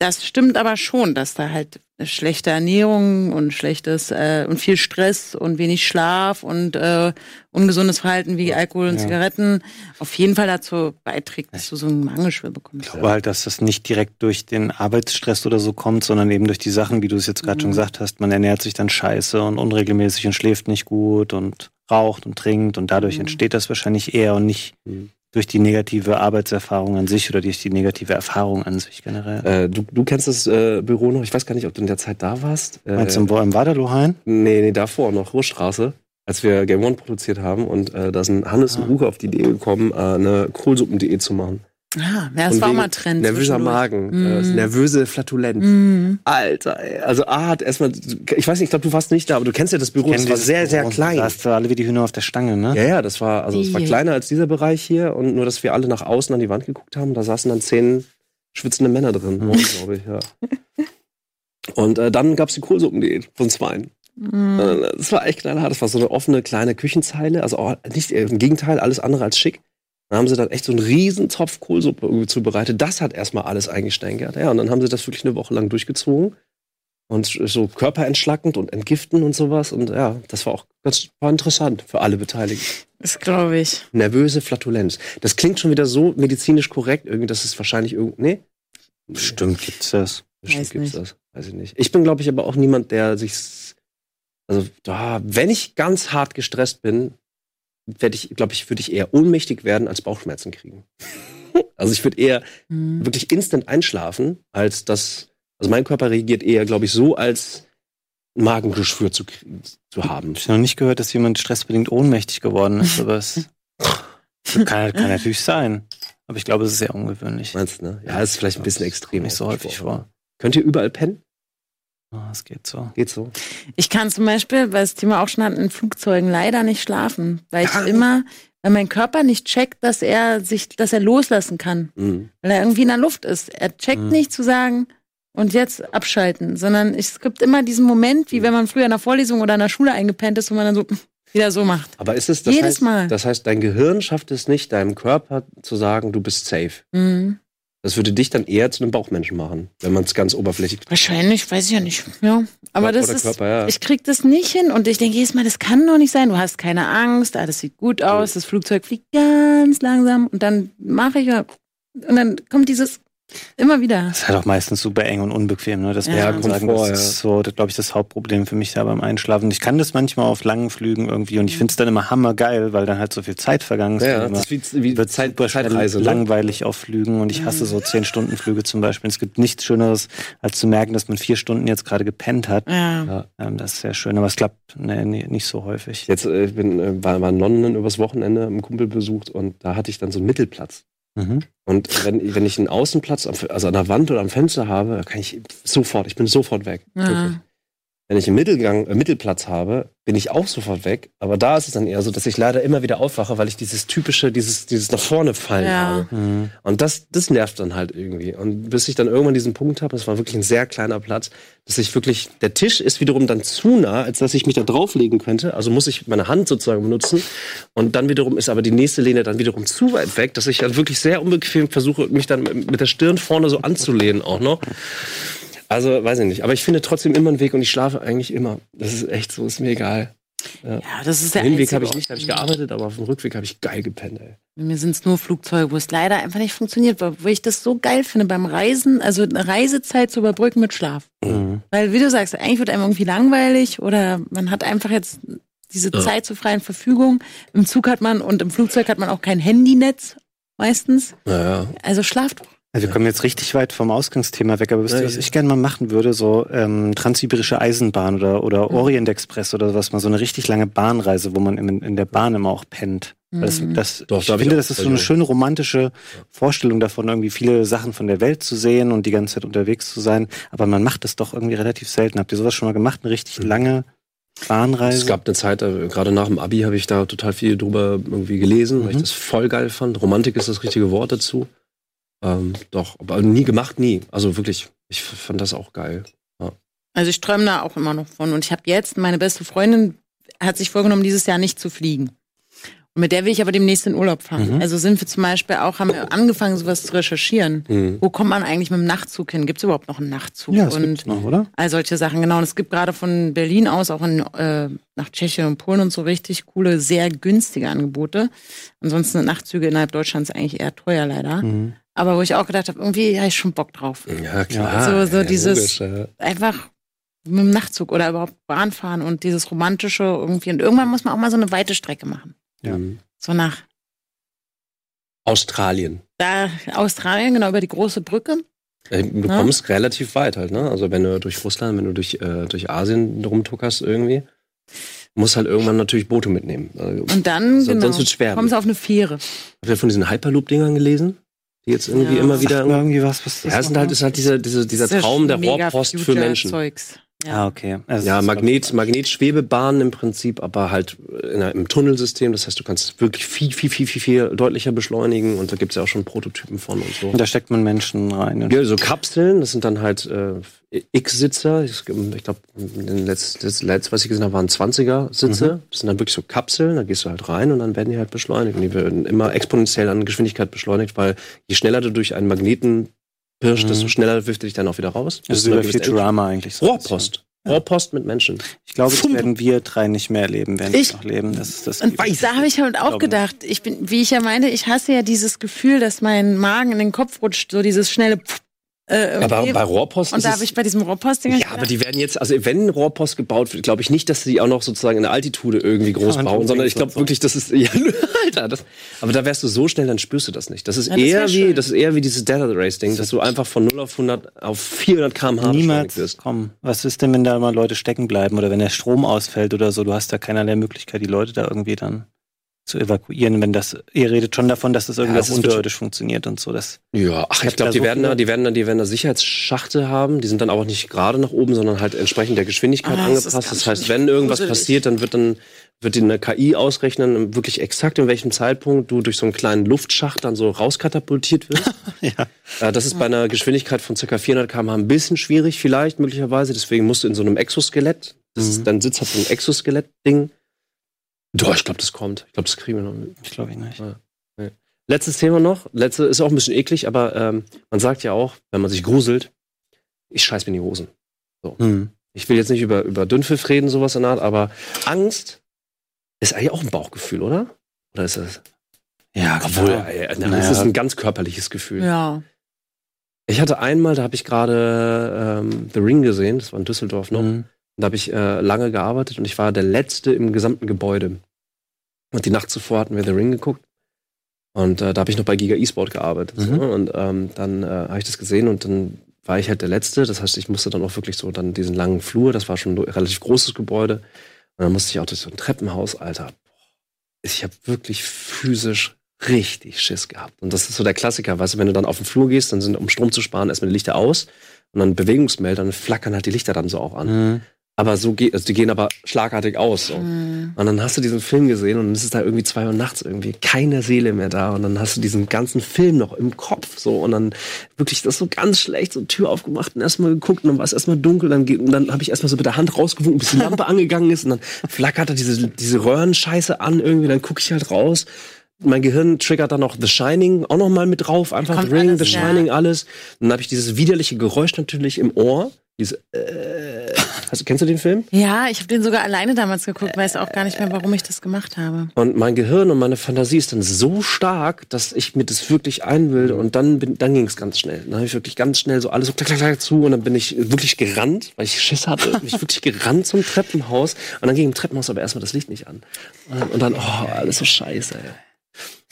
Das stimmt aber schon, dass da halt schlechte Ernährung und schlechtes äh, und viel Stress und wenig Schlaf und äh, ungesundes Verhalten wie Alkohol und Ja. Zigaretten auf jeden Fall dazu beiträgt, dass du so ein Magengeschwür bekommst. Ich glaube halt, dass das nicht direkt durch den Arbeitsstress oder so kommt, sondern eben durch die Sachen, wie du es jetzt gerade schon gesagt hast. Man ernährt sich dann scheiße und unregelmäßig und schläft nicht gut und raucht und trinkt und dadurch Mhm. entsteht das wahrscheinlich eher und nicht Mhm. Durch die negative Arbeitserfahrung an sich oder durch die negative Erfahrung an sich generell. Äh, du, du kennst das äh, Büro noch, ich weiß gar nicht, ob du in der Zeit da warst. Äh, Meinst du im, im Waterloo-Hain? Nee, nee, davor noch, Ruhrstraße, als wir Game One produziert haben und äh, da sind Hannes und Ah. Uke auf die Idee gekommen, äh, eine Kohlsuppen.de zu machen. Ah, ja, das war mal Trend. Nervöser. Magen, Mhm. äh, nervöse Flatulenz. Mhm. Alter, ey. also A hat erstmal, ich weiß nicht, ich glaube, du warst nicht da, aber du kennst ja das Büro, das war sehr, sehr Büro. klein. Da hast du alle wie die Hühner auf der Stange, ne? Ja, ja, das war, also es war kleiner als dieser Bereich hier und nur, dass wir alle nach außen an die Wand geguckt haben, da saßen dann zehn schwitzende Männer drin, Mhm. glaube ich, ja. Und äh, dann gab's die Kohlsuppendiät von Zweien. Mhm. Äh, Das war echt knallhart. Das war so eine offene kleine Küchenzeile. Also auch nicht äh, im Gegenteil, alles andere als schick. Dann haben sie dann echt so einen riesen Topf Kohlsuppe irgendwie zubereitet. Das hat erstmal alles eingestänkert. Ja, und dann haben sie das wirklich eine Woche lang durchgezogen. und so körperentschlackend und entgiften und sowas. Und ja, das war auch ganz war interessant für alle Beteiligten. Das glaube ich. Nervöse Flatulenz. Das klingt schon wieder so medizinisch korrekt, irgendwie, dass es wahrscheinlich irgendwie. Nee? Bestimmt gibt's das. Bestimmt Weiß gibt's nicht. das. Weiß ich nicht. Ich bin, glaube ich, aber auch niemand, der sich. Also, da, wenn ich ganz hart gestresst bin, werde ich, glaube ich, würde ich eher ohnmächtig werden als Bauchschmerzen kriegen. also ich würde eher Hm. wirklich instant einschlafen, als das. Also mein Körper reagiert eher, glaube ich, so, als ein Magengeschwür zu, kriegen- zu haben. Ich habe noch nicht gehört, dass jemand stressbedingt ohnmächtig geworden ist, aber es kann, kann natürlich sein. Aber ich glaube, es ist sehr ungewöhnlich. Meinst du, ne? Ja, ist vielleicht ein bisschen extrem. Nicht so häufig vor. Könnt ihr überall pennen? Ah, Es geht so. Geht so. Ich kann zum Beispiel, weil das Thema auch schon hatten, in Flugzeugen leider nicht schlafen, weil ich immer, weil mein Körper nicht checkt, dass er sich, dass er loslassen kann, Mhm. weil er irgendwie in der Luft ist. Er checkt Mhm. nicht zu sagen und jetzt abschalten, sondern es gibt immer diesen Moment, wie wenn man früher in der Vorlesung oder in der Schule eingepennt ist, wo man dann so wieder so macht. Aber ist es das Jedes heißt, Mal. Das heißt, dein Gehirn schafft es nicht, deinem Körper zu sagen, du bist safe. Mhm. Das würde dich dann eher zu einem Bauchmenschen machen, wenn man es ganz oberflächlich Wahrscheinlich, weiß ich ja nicht. Ja, aber Körper das ist, Körper, ja. ich krieg das nicht hin und ich denke jedes Mal, das kann doch nicht sein. Du hast keine Angst, alles sieht gut aus, das Flugzeug fliegt ganz langsam und dann mache ich ja und dann kommt dieses immer wieder. Das ist halt auch meistens super eng und unbequem, ne? Das Ja, man sagen, das ist so, glaube ich, das Hauptproblem für mich da beim Einschlafen. Ich kann das manchmal auf langen Flügen irgendwie und ich finde es dann immer hammergeil, weil dann halt so viel Zeit vergangen ist. Ja, das ist wie, wie wird Zeit, Zeitreise. Ne? langweilig auf Flügen und ich hasse so zehn Stunden Flüge zum Beispiel. Es gibt nichts Schöneres, als zu merken, dass man vier Stunden jetzt gerade gepennt hat. Ja. Ja. Ähm, das ist sehr schön, aber es klappt nee, nee, nicht so häufig. Jetzt äh, ich bin, äh, war, war in London übers Wochenende einen Kumpel besucht und da hatte ich dann so einen Mittelplatz. Mhm. Und wenn, wenn ich einen Außenplatz, am- also an der Wand oder am Fenster habe, kann ich sofort, ich bin sofort weg. Ja. Wenn ich einen Mittelgang, äh, Mittelplatz habe, bin ich auch sofort weg. Aber da ist es dann eher so, dass ich leider immer wieder aufwache, weil ich dieses typische, dieses, dieses nach vorne fallen Ja. habe. Mhm. Und das, das nervt dann halt irgendwie. Und bis ich dann irgendwann diesen Punkt habe, es war wirklich ein sehr kleiner Platz, dass ich wirklich, der Tisch ist wiederum dann zu nah, als dass ich mich da drauflegen könnte. Also muss ich meine Hand sozusagen benutzen. Und dann wiederum ist aber die nächste Lehne dann wiederum zu weit weg, dass ich dann wirklich sehr unbequem versuche, mich dann mit der Stirn vorne so anzulehnen auch noch. Also, weiß ich nicht. Aber ich finde trotzdem immer einen Weg und ich schlafe eigentlich immer. Das ist echt so, ist mir egal. ja, das ist der Den Hinweg einzige habe ich nicht, habe ich gearbeitet, aber auf dem Rückweg habe ich geil gepennt, ey. Mir sind es nur Flugzeuge, wo es leider einfach nicht funktioniert, weil- wo ich das so geil finde beim Reisen, also eine Reisezeit zu überbrücken mit Schlaf. Mhm. Weil, wie du sagst, eigentlich wird einem irgendwie langweilig oder man hat einfach jetzt diese Ja. Zeit zur freien Verfügung. Im Zug hat man und im Flugzeug hat man auch kein Handynetz meistens. Naja. Also schlaft. Also wir kommen jetzt richtig weit vom Ausgangsthema weg, aber wisst ihr, was ich gerne mal machen würde? So ähm, Transsibirische Eisenbahn oder, oder Mhm. Orient Express oder was, mal so eine richtig lange Bahnreise, wo man in, in der Bahn immer auch pennt. Das, Mhm. das, Doch, ich da ich finde, auch das ist so eine schöne romantische Vorstellung davon, irgendwie viele Sachen von der Welt zu sehen und die ganze Zeit unterwegs zu sein. Aber man macht das doch irgendwie relativ selten. Habt ihr sowas schon mal gemacht? Eine richtig Mhm. lange Bahnreise? Es gab eine Zeit, äh, gerade nach dem Abi habe ich da total viel drüber irgendwie gelesen, weil ich Mhm. das voll geil fand. Romantik ist das richtige Wort dazu. Ähm, doch, aber nie gemacht, nie. Also wirklich, ich fand das auch geil. Also ich träume da auch immer noch von. Und ich habe jetzt, meine beste Freundin hat sich vorgenommen, dieses Jahr nicht zu fliegen. Und mit der will ich aber demnächst in Urlaub fahren. Mhm. Also sind wir zum Beispiel auch, haben wir angefangen, sowas zu recherchieren. Mhm. Wo kommt man eigentlich mit dem Nachtzug hin? Gibt es überhaupt noch einen Nachtzug? ja, das und noch, oder? all solche Sachen, genau. Und es gibt gerade von Berlin aus auch in, äh, nach Tschechien und Polen und so richtig coole, sehr günstige Angebote. Ansonsten sind Nachtzüge innerhalb Deutschlands eigentlich eher teuer leider. Mhm. Aber wo ich auch gedacht habe, irgendwie habe ich schon Bock drauf. Ja, klar. Ja, so- so ja, dieses- logisch, ja. Einfach mit dem Nachtzug oder überhaupt Bahn fahren und dieses Romantische irgendwie. Und irgendwann muss man auch mal so eine weite Strecke machen. Ja. Mhm. So nach Australien. da Australien, genau über die große Brücke. Äh, Du Ja. kommst relativ weit halt, ne? Also wenn du durch Russland, wenn du durch, äh, durch Asien rumtuckerst irgendwie, musst halt irgendwann natürlich Boote mitnehmen. Also, Und dann, Sonst- genau, sonst wird's schwer. kommst du auf eine Fähre. Habt ihr von diesen Hyperloop-Dingern gelesen? Die jetzt irgendwie Ja. immer wieder. irgendwie was, was das Ja, sind halt, ist halt dieser, dieser, dieser Das ist ja Traum der Rohrpost für Menschen. Zeugs. Ah, okay. Also Ja, Magnet, Magnetschwebebahnen im Prinzip, aber halt in einer, im Tunnelsystem. Das heißt, du kannst wirklich viel, viel, viel, viel, viel deutlicher beschleunigen und da gibt's ja auch schon Prototypen von und so. Und da steckt man Menschen rein. Ja, so Kapseln, das sind dann halt äh, X-Sitzer. Ich, ich glaube, das letzte, was ich gesehen habe, waren 20er-Sitze. Das sind dann wirklich so Kapseln, da gehst du halt rein und dann werden die halt beschleunigt. Und die werden immer exponentiell an Geschwindigkeit beschleunigt, weil je schneller du durch einen Magneten Pirsch, desto schneller wirft er dich dann auch wieder raus. Das ist über Futurama eigentlich so. Rohrpost. Rohrpost mit Menschen. Ich glaube, das werden wir drei nicht mehr erleben, wenn Ich- wir noch leben. Das ist das Und da habe ich halt auch gedacht, ich bin, wie ich ja meinte, ich hasse ja dieses Gefühl, dass mein Magen in den Kopf rutscht, so dieses schnelle Pff, äh, Aber irgendwie. bei Rohrpost Und ist da es, habe ich bei diesem Rohrposting Ja, aber die werden jetzt, also wenn Rohrpost gebaut wird, glaube ich nicht, dass sie auch noch sozusagen in der Altitude irgendwie groß bauen, sondern ich glaube wirklich, das ist, ja, Alter, das, aber da wärst du so schnell, dann spürst du das nicht. Das ist Ja, das eher wie, schön. das ist eher wie dieses Desert Race Ding, dass du einfach von 0 auf 100 auf 400 km/h niemals wirst. kommen. Was ist denn, wenn da mal Leute stecken bleiben oder wenn der Strom ausfällt oder so? Du hast da keinerlei Möglichkeit, die Leute da irgendwie dann zu evakuieren, wenn das, ihr redet schon davon, dass das irgendwie Ja, unterirdisch funktioniert und so. Das, Ja, ach, Ich glaube, die so werden da, die werden da, die werden da Sicherheitsschachte haben. Die sind dann auch nicht gerade nach oben, sondern halt entsprechend der Geschwindigkeit Ah, das angepasst. ganz Das heißt, wenn irgendwas gruselig. passiert, dann wird dann wird die eine KI ausrechnen, wirklich exakt in welchem Zeitpunkt du durch so einen kleinen Luftschacht dann so rauskatapultiert wirst. ja. Äh, Das ist bei einer Geschwindigkeit von ca. 400 km/h ein bisschen schwierig, vielleicht möglicherweise. Deswegen musst du in so einem Exoskelett. Das ist, dein Sitz hat so ein Exoskelett-Ding. Doch, ich glaube, das kommt. Ich glaube, das kriegen wir noch. Ich glaube ich nicht. Letztes Thema noch. Letzte ist auch ein bisschen eklig, aber ähm, man sagt ja auch, wenn man sich gruselt, ich scheiß mir in die Hosen. Hm. Ich will jetzt nicht über, über Dünnpfiff reden, sowas in der Art, aber Angst ist eigentlich auch ein Bauchgefühl, oder? Oder ist das? Ja, Obwohl, klar. äh, äh, Naja. ist ein ganz körperliches Gefühl. Ja. Ich hatte einmal, da habe ich gerade ähm, The Ring gesehen, das war in Düsseldorf noch. Hm. Da habe ich äh, lange gearbeitet und ich war der Letzte im gesamten Gebäude. Und die Nacht zuvor hatten wir The Ring geguckt. Und äh, da habe ich noch bei Giga eSport gearbeitet. Mhm. So, und ähm, dann äh, habe ich das gesehen und dann war ich halt der Letzte. Das heißt, ich musste dann auch wirklich so dann diesen langen Flur, das war schon ein relativ großes Gebäude. Und dann musste ich auch durch so ein Treppenhaus, Alter. Ich habe wirklich physisch richtig Schiss gehabt. Und das ist so der Klassiker, weißt du, wenn du dann auf den Flur gehst, dann sind, um Strom zu sparen, erstmal die Lichter aus und dann Bewegungsmelder, dann flackern halt die Lichter dann so auch an. Hm. Aber so geht, also die gehen aber schlagartig aus. So. Hm. Und dann hast du diesen Film gesehen und es ist da irgendwie zwei Uhr nachts irgendwie keine Seele mehr da. Und dann hast du diesen ganzen Film noch im Kopf. So. Und dann wirklich das so ganz schlecht, so Tür aufgemacht und erstmal geguckt und dann war es erstmal dunkel. Dann, und dann habe ich erstmal so mit der Hand rausgewunken, bis die Lampe angegangen ist. Und dann flackerte diese, diese Röhrenscheiße an irgendwie. Dann gucke ich halt raus. Mein Gehirn triggert dann noch The Shining auch noch mal mit drauf. Einfach Kommt The Ring, alles, The ja. Shining, alles. Und dann habe ich dieses widerliche Geräusch natürlich im Ohr. Diese, äh, du- kennst du den Film? Ja, ich habe den sogar alleine damals geguckt, weiß auch gar nicht mehr, warum ich das gemacht habe. Und mein Gehirn und meine Fantasie ist dann so stark, dass ich mir das wirklich einbilde und dann bin, dann ging es ganz schnell. Dann habe ich wirklich ganz schnell so alles so klack, klack, klack zu und dann bin ich wirklich gerannt, weil ich Schiss hatte, bin ich wirklich gerannt zum Treppenhaus und dann ging im Treppenhaus aber erstmal das Licht nicht an. Und dann, und dann oh, alles so scheiße. Ey.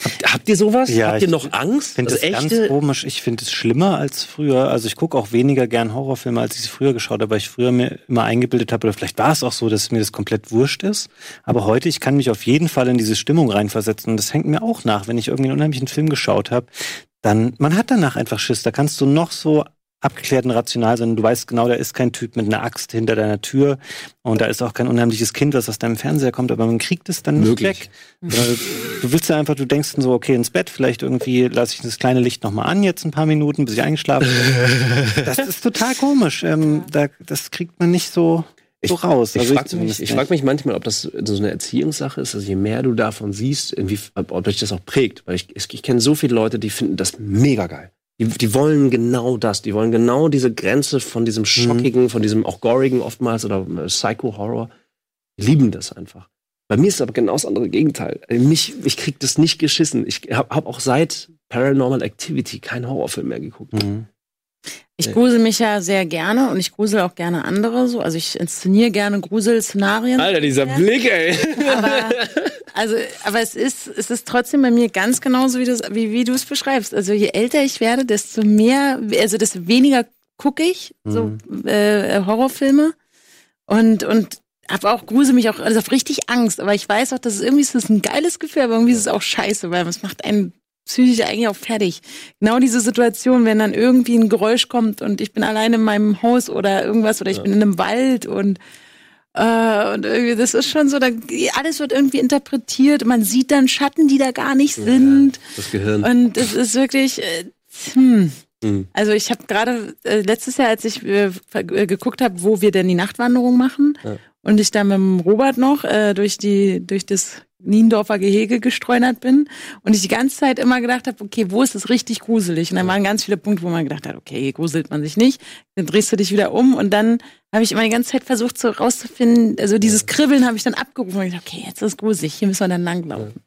Habt, habt ihr sowas? Ja, habt ihr noch Angst? Ich finde Also das ganz komisch. Ich finde es schlimmer als früher. Also ich gucke auch weniger gern Horrorfilme, als ich sie früher geschaut habe, weil ich früher mir immer eingebildet habe, oder vielleicht war es auch so, dass mir das komplett wurscht ist. Aber heute, ich kann mich auf jeden Fall in diese Stimmung reinversetzen. Und das hängt mir auch nach, wenn ich irgendwie einen unheimlichen Film geschaut habe, dann, man hat danach einfach Schiss. Da kannst du noch so abgeklärt und rational sein. Du weißt genau, da ist kein Typ mit einer Axt hinter deiner Tür und da ist auch kein unheimliches Kind, was aus deinem Fernseher kommt, aber man kriegt es dann nicht weg. Weil Du willst ja einfach, du denkst dann so, okay, ins Bett, vielleicht irgendwie lasse ich das kleine Licht nochmal an, jetzt ein paar Minuten, bis ich eingeschlafen bin. Das ist total komisch. Ähm, da, das kriegt man nicht so, so raus. Ich Also frage mich, ich frag mich manchmal, ob das so eine Erziehungssache ist, also je mehr du davon siehst, irgendwie, ob dich das auch prägt. Weil ich, ich, ich kenne so viele Leute, die finden das mega geil. Die, die wollen genau das. Die wollen genau diese Grenze von diesem schockigen, von diesem auch gorigen oftmals oder äh, Psycho-Horror. Die lieben das einfach. Bei mir ist aber genau das andere Gegenteil. Äh, Mich, ich krieg das nicht geschissen. Ich habe hab auch seit Paranormal Activity keinen Horrorfilm mehr geguckt. Mhm. Ich grusel mich ja sehr gerne und ich grusel auch gerne andere so. Also ich inszeniere gerne Gruselszenarien. Alter, dieser Blick, ey. Aber, also, aber es ist, es ist trotzdem bei mir ganz genauso, wie du wie, wie du es beschreibst. Also je älter ich werde, desto mehr, also desto weniger gucke ich so äh, Horrorfilme und und habe auch grusel mich auch also hab richtig Angst. Aber ich weiß auch, dass es irgendwie ist das ein geiles Gefühl, aber irgendwie ist es auch scheiße, weil es macht einen psychisch eigentlich auch fertig. Genau diese Situation, wenn dann irgendwie ein Geräusch kommt und ich bin allein in meinem Haus oder irgendwas oder ich bin in einem Wald und äh, und irgendwie, das ist schon so, da, alles wird irgendwie interpretiert. Man sieht dann Schatten, die da gar nicht sind. Das Gehirn. Und es ist wirklich, äh, hm. Mhm. Also ich habe gerade äh, letztes Jahr, als ich äh, äh, geguckt habe, wo wir denn die Nachtwanderung machen Ja. und ich da mit dem Robert noch äh, durch die durch das Niendorfer Gehege gestreunert bin und ich die ganze Zeit immer gedacht habe, okay, wo ist es richtig gruselig? Und dann waren ganz viele Punkte, wo man gedacht hat, okay, hier gruselt man sich nicht. Dann drehst du dich wieder um und dann habe ich immer die ganze Zeit versucht, so rauszufinden, also dieses Kribbeln habe ich dann abgerufen und gedacht, okay, jetzt ist es gruselig, hier müssen wir dann langlaufen.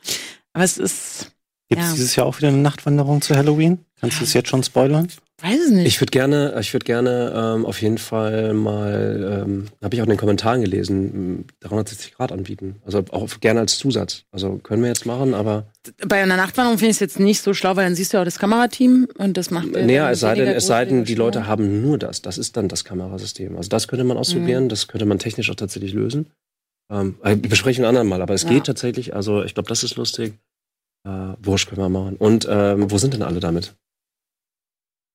Aber es ist, Gibt es Ja. dieses Jahr auch wieder eine Nachtwanderung zu Halloween? Kannst du es jetzt schon spoilern? Weiß es nicht. Ich würde gerne, ich würde gerne ähm, auf jeden Fall mal, ähm, habe ich auch in den Kommentaren gelesen, m, 360 Grad anbieten. Also auch gerne als Zusatz. Also können wir jetzt machen, aber Bei einer Nachtwanderung finde ich es jetzt nicht so schlau, weil dann siehst du ja auch das Kamerateam und das macht. äh, näher, es sei denn, es sei denn, die Leute haben nur das. Das ist dann das Kamerasystem. Also das könnte man ausprobieren, Mhm. das könnte man technisch auch tatsächlich lösen. Ähm, äh, besprechen wir ein andermal, aber es Ja. geht tatsächlich. Also ich glaube, das ist lustig. Äh, Wurscht können wir machen. Und ähm, wo sind denn alle damit?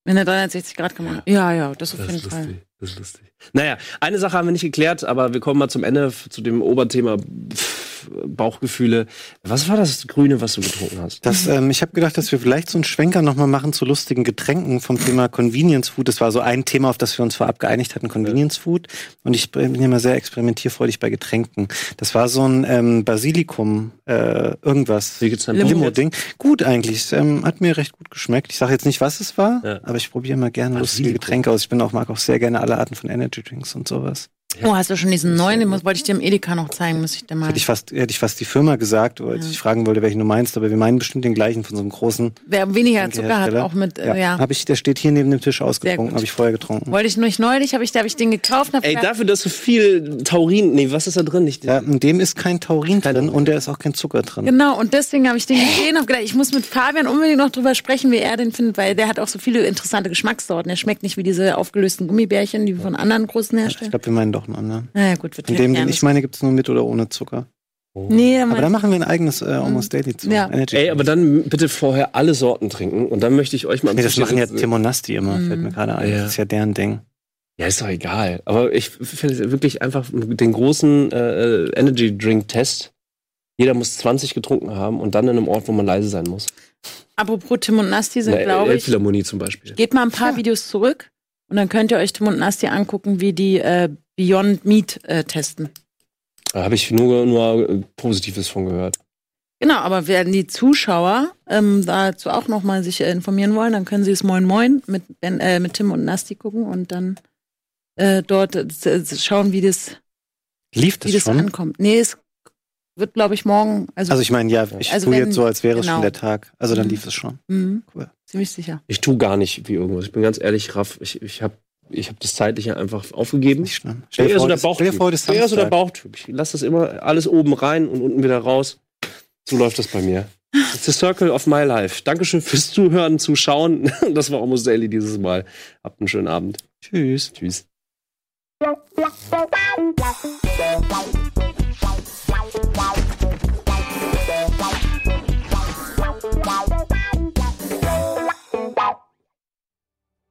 In der 360 Grad Kamera. Ja, ja, das auf Das jeden ist Fall. Das ist lustig. Naja, eine Sache haben wir nicht geklärt, aber wir kommen mal zum Ende zu dem Oberthema pff, Bauchgefühle. Was war das Grüne, was du getrunken hast? Das, ähm, ich habe gedacht, dass wir vielleicht so einen Schwenker nochmal machen zu lustigen Getränken vom Thema Convenience Food. Das war so ein Thema, auf das wir uns vorab geeinigt hatten, Convenience Food. Und ich bin immer sehr experimentierfreudig bei Getränken. Das war so ein ähm, Basilikum, äh, irgendwas. Wie geht's jetzt? Limo-Ding. Gut eigentlich. Ähm, hat mir recht gut geschmeckt. Ich sage jetzt nicht, was es war, Ja. aber ich probiere mal gerne lustige Basilikum. Getränke aus. Ich bin auch, mag auch sehr gerne alle Arten von Energy Drinks und sowas. Oh, hast du schon diesen neuen? Den wollte ich dir im Edeka noch zeigen, muss ich dir mal. Hätte ich fast, hätte ich fast die Firma gesagt, oder als ich fragen wollte, welchen du meinst, aber wir meinen bestimmt den gleichen von so einem großen Wer weniger Zucker hat, auch mit, äh, Ja, ja. Hab ich, der steht hier neben dem Tisch ausgetrunken, habe ich vorher getrunken. Wollte ich nur neulich, habe ich, da habe ich den gekauft. Hab Ey, gedacht, dafür, dass so viel Taurin, nee, was ist da drin? Nicht, Ja, in dem ist kein Taurin drin und da ist auch kein Zucker drin. Genau, und deswegen habe ich den gesehen und gedacht, ich muss mit Fabian unbedingt noch drüber sprechen, wie er den findet, weil der hat auch so viele interessante Geschmackssorten. Er schmeckt nicht wie diese aufgelösten Gummibärchen, die von anderen großen Ich Herstellern. glaube, wir meinen doch einen anderen. Naja, gut, wird In dem, den ich meine, gibt's nur mit oder ohne Zucker. Nee, Aber aber da machen wir ein eigenes äh, Almost Daily zu. Ja. Energy Ey, aber dann bitte vorher alle Sorten trinken und dann möchte ich euch mal. nee, das machen ja Tim und Nasti immer, Mhm. fällt mir gerade ein. Ja. Das ist ja deren Ding. Ja, ist doch egal. Aber ich finde es wirklich einfach den großen äh, Energy Drink Test. Jeder muss 20 getrunken haben und dann in einem Ort, wo man leise sein muss. apropos Tim und Nasti sind, glaube ich, Elbphilharmonie zum Beispiel. geht mal ein paar Videos zurück und dann könnt ihr euch Tim und Nasti angucken, wie die äh, Beyond Meat äh, testen. Da habe ich nur, nur Positives von gehört. Genau, aber werden die Zuschauer ähm, dazu auch nochmal sich äh, informieren wollen, dann können sie es Moin Moin mit, Ben, äh, mit Tim und Nasti gucken und dann äh, dort äh, schauen, wie das, Lief wie das das schon? ankommt. Nee, es wird, glaube ich, morgen, also, Also ich meine, ja, ich Also tue wenn- jetzt so, als wäre es genau. schon der Tag. Also dann Mhm. lief es schon. mhm, Cool. ziemlich sicher. Ich tue gar nicht wie irgendwas. Ich bin ganz ehrlich, Raff, ich, ich habe ich hab das Zeitliche einfach aufgegeben. Nicht schlimm. Ich bin eher so der Bauchtyp. ich bin eher so der. Bauchtyp. Ich lasse das immer alles oben rein und unten wieder raus. So läuft das bei mir. It's the circle of my life. Dankeschön fürs Zuhören, Zuschauen. Das war Almost Daily dieses Mal. Habt einen schönen Abend. Tschüss. Tschüss.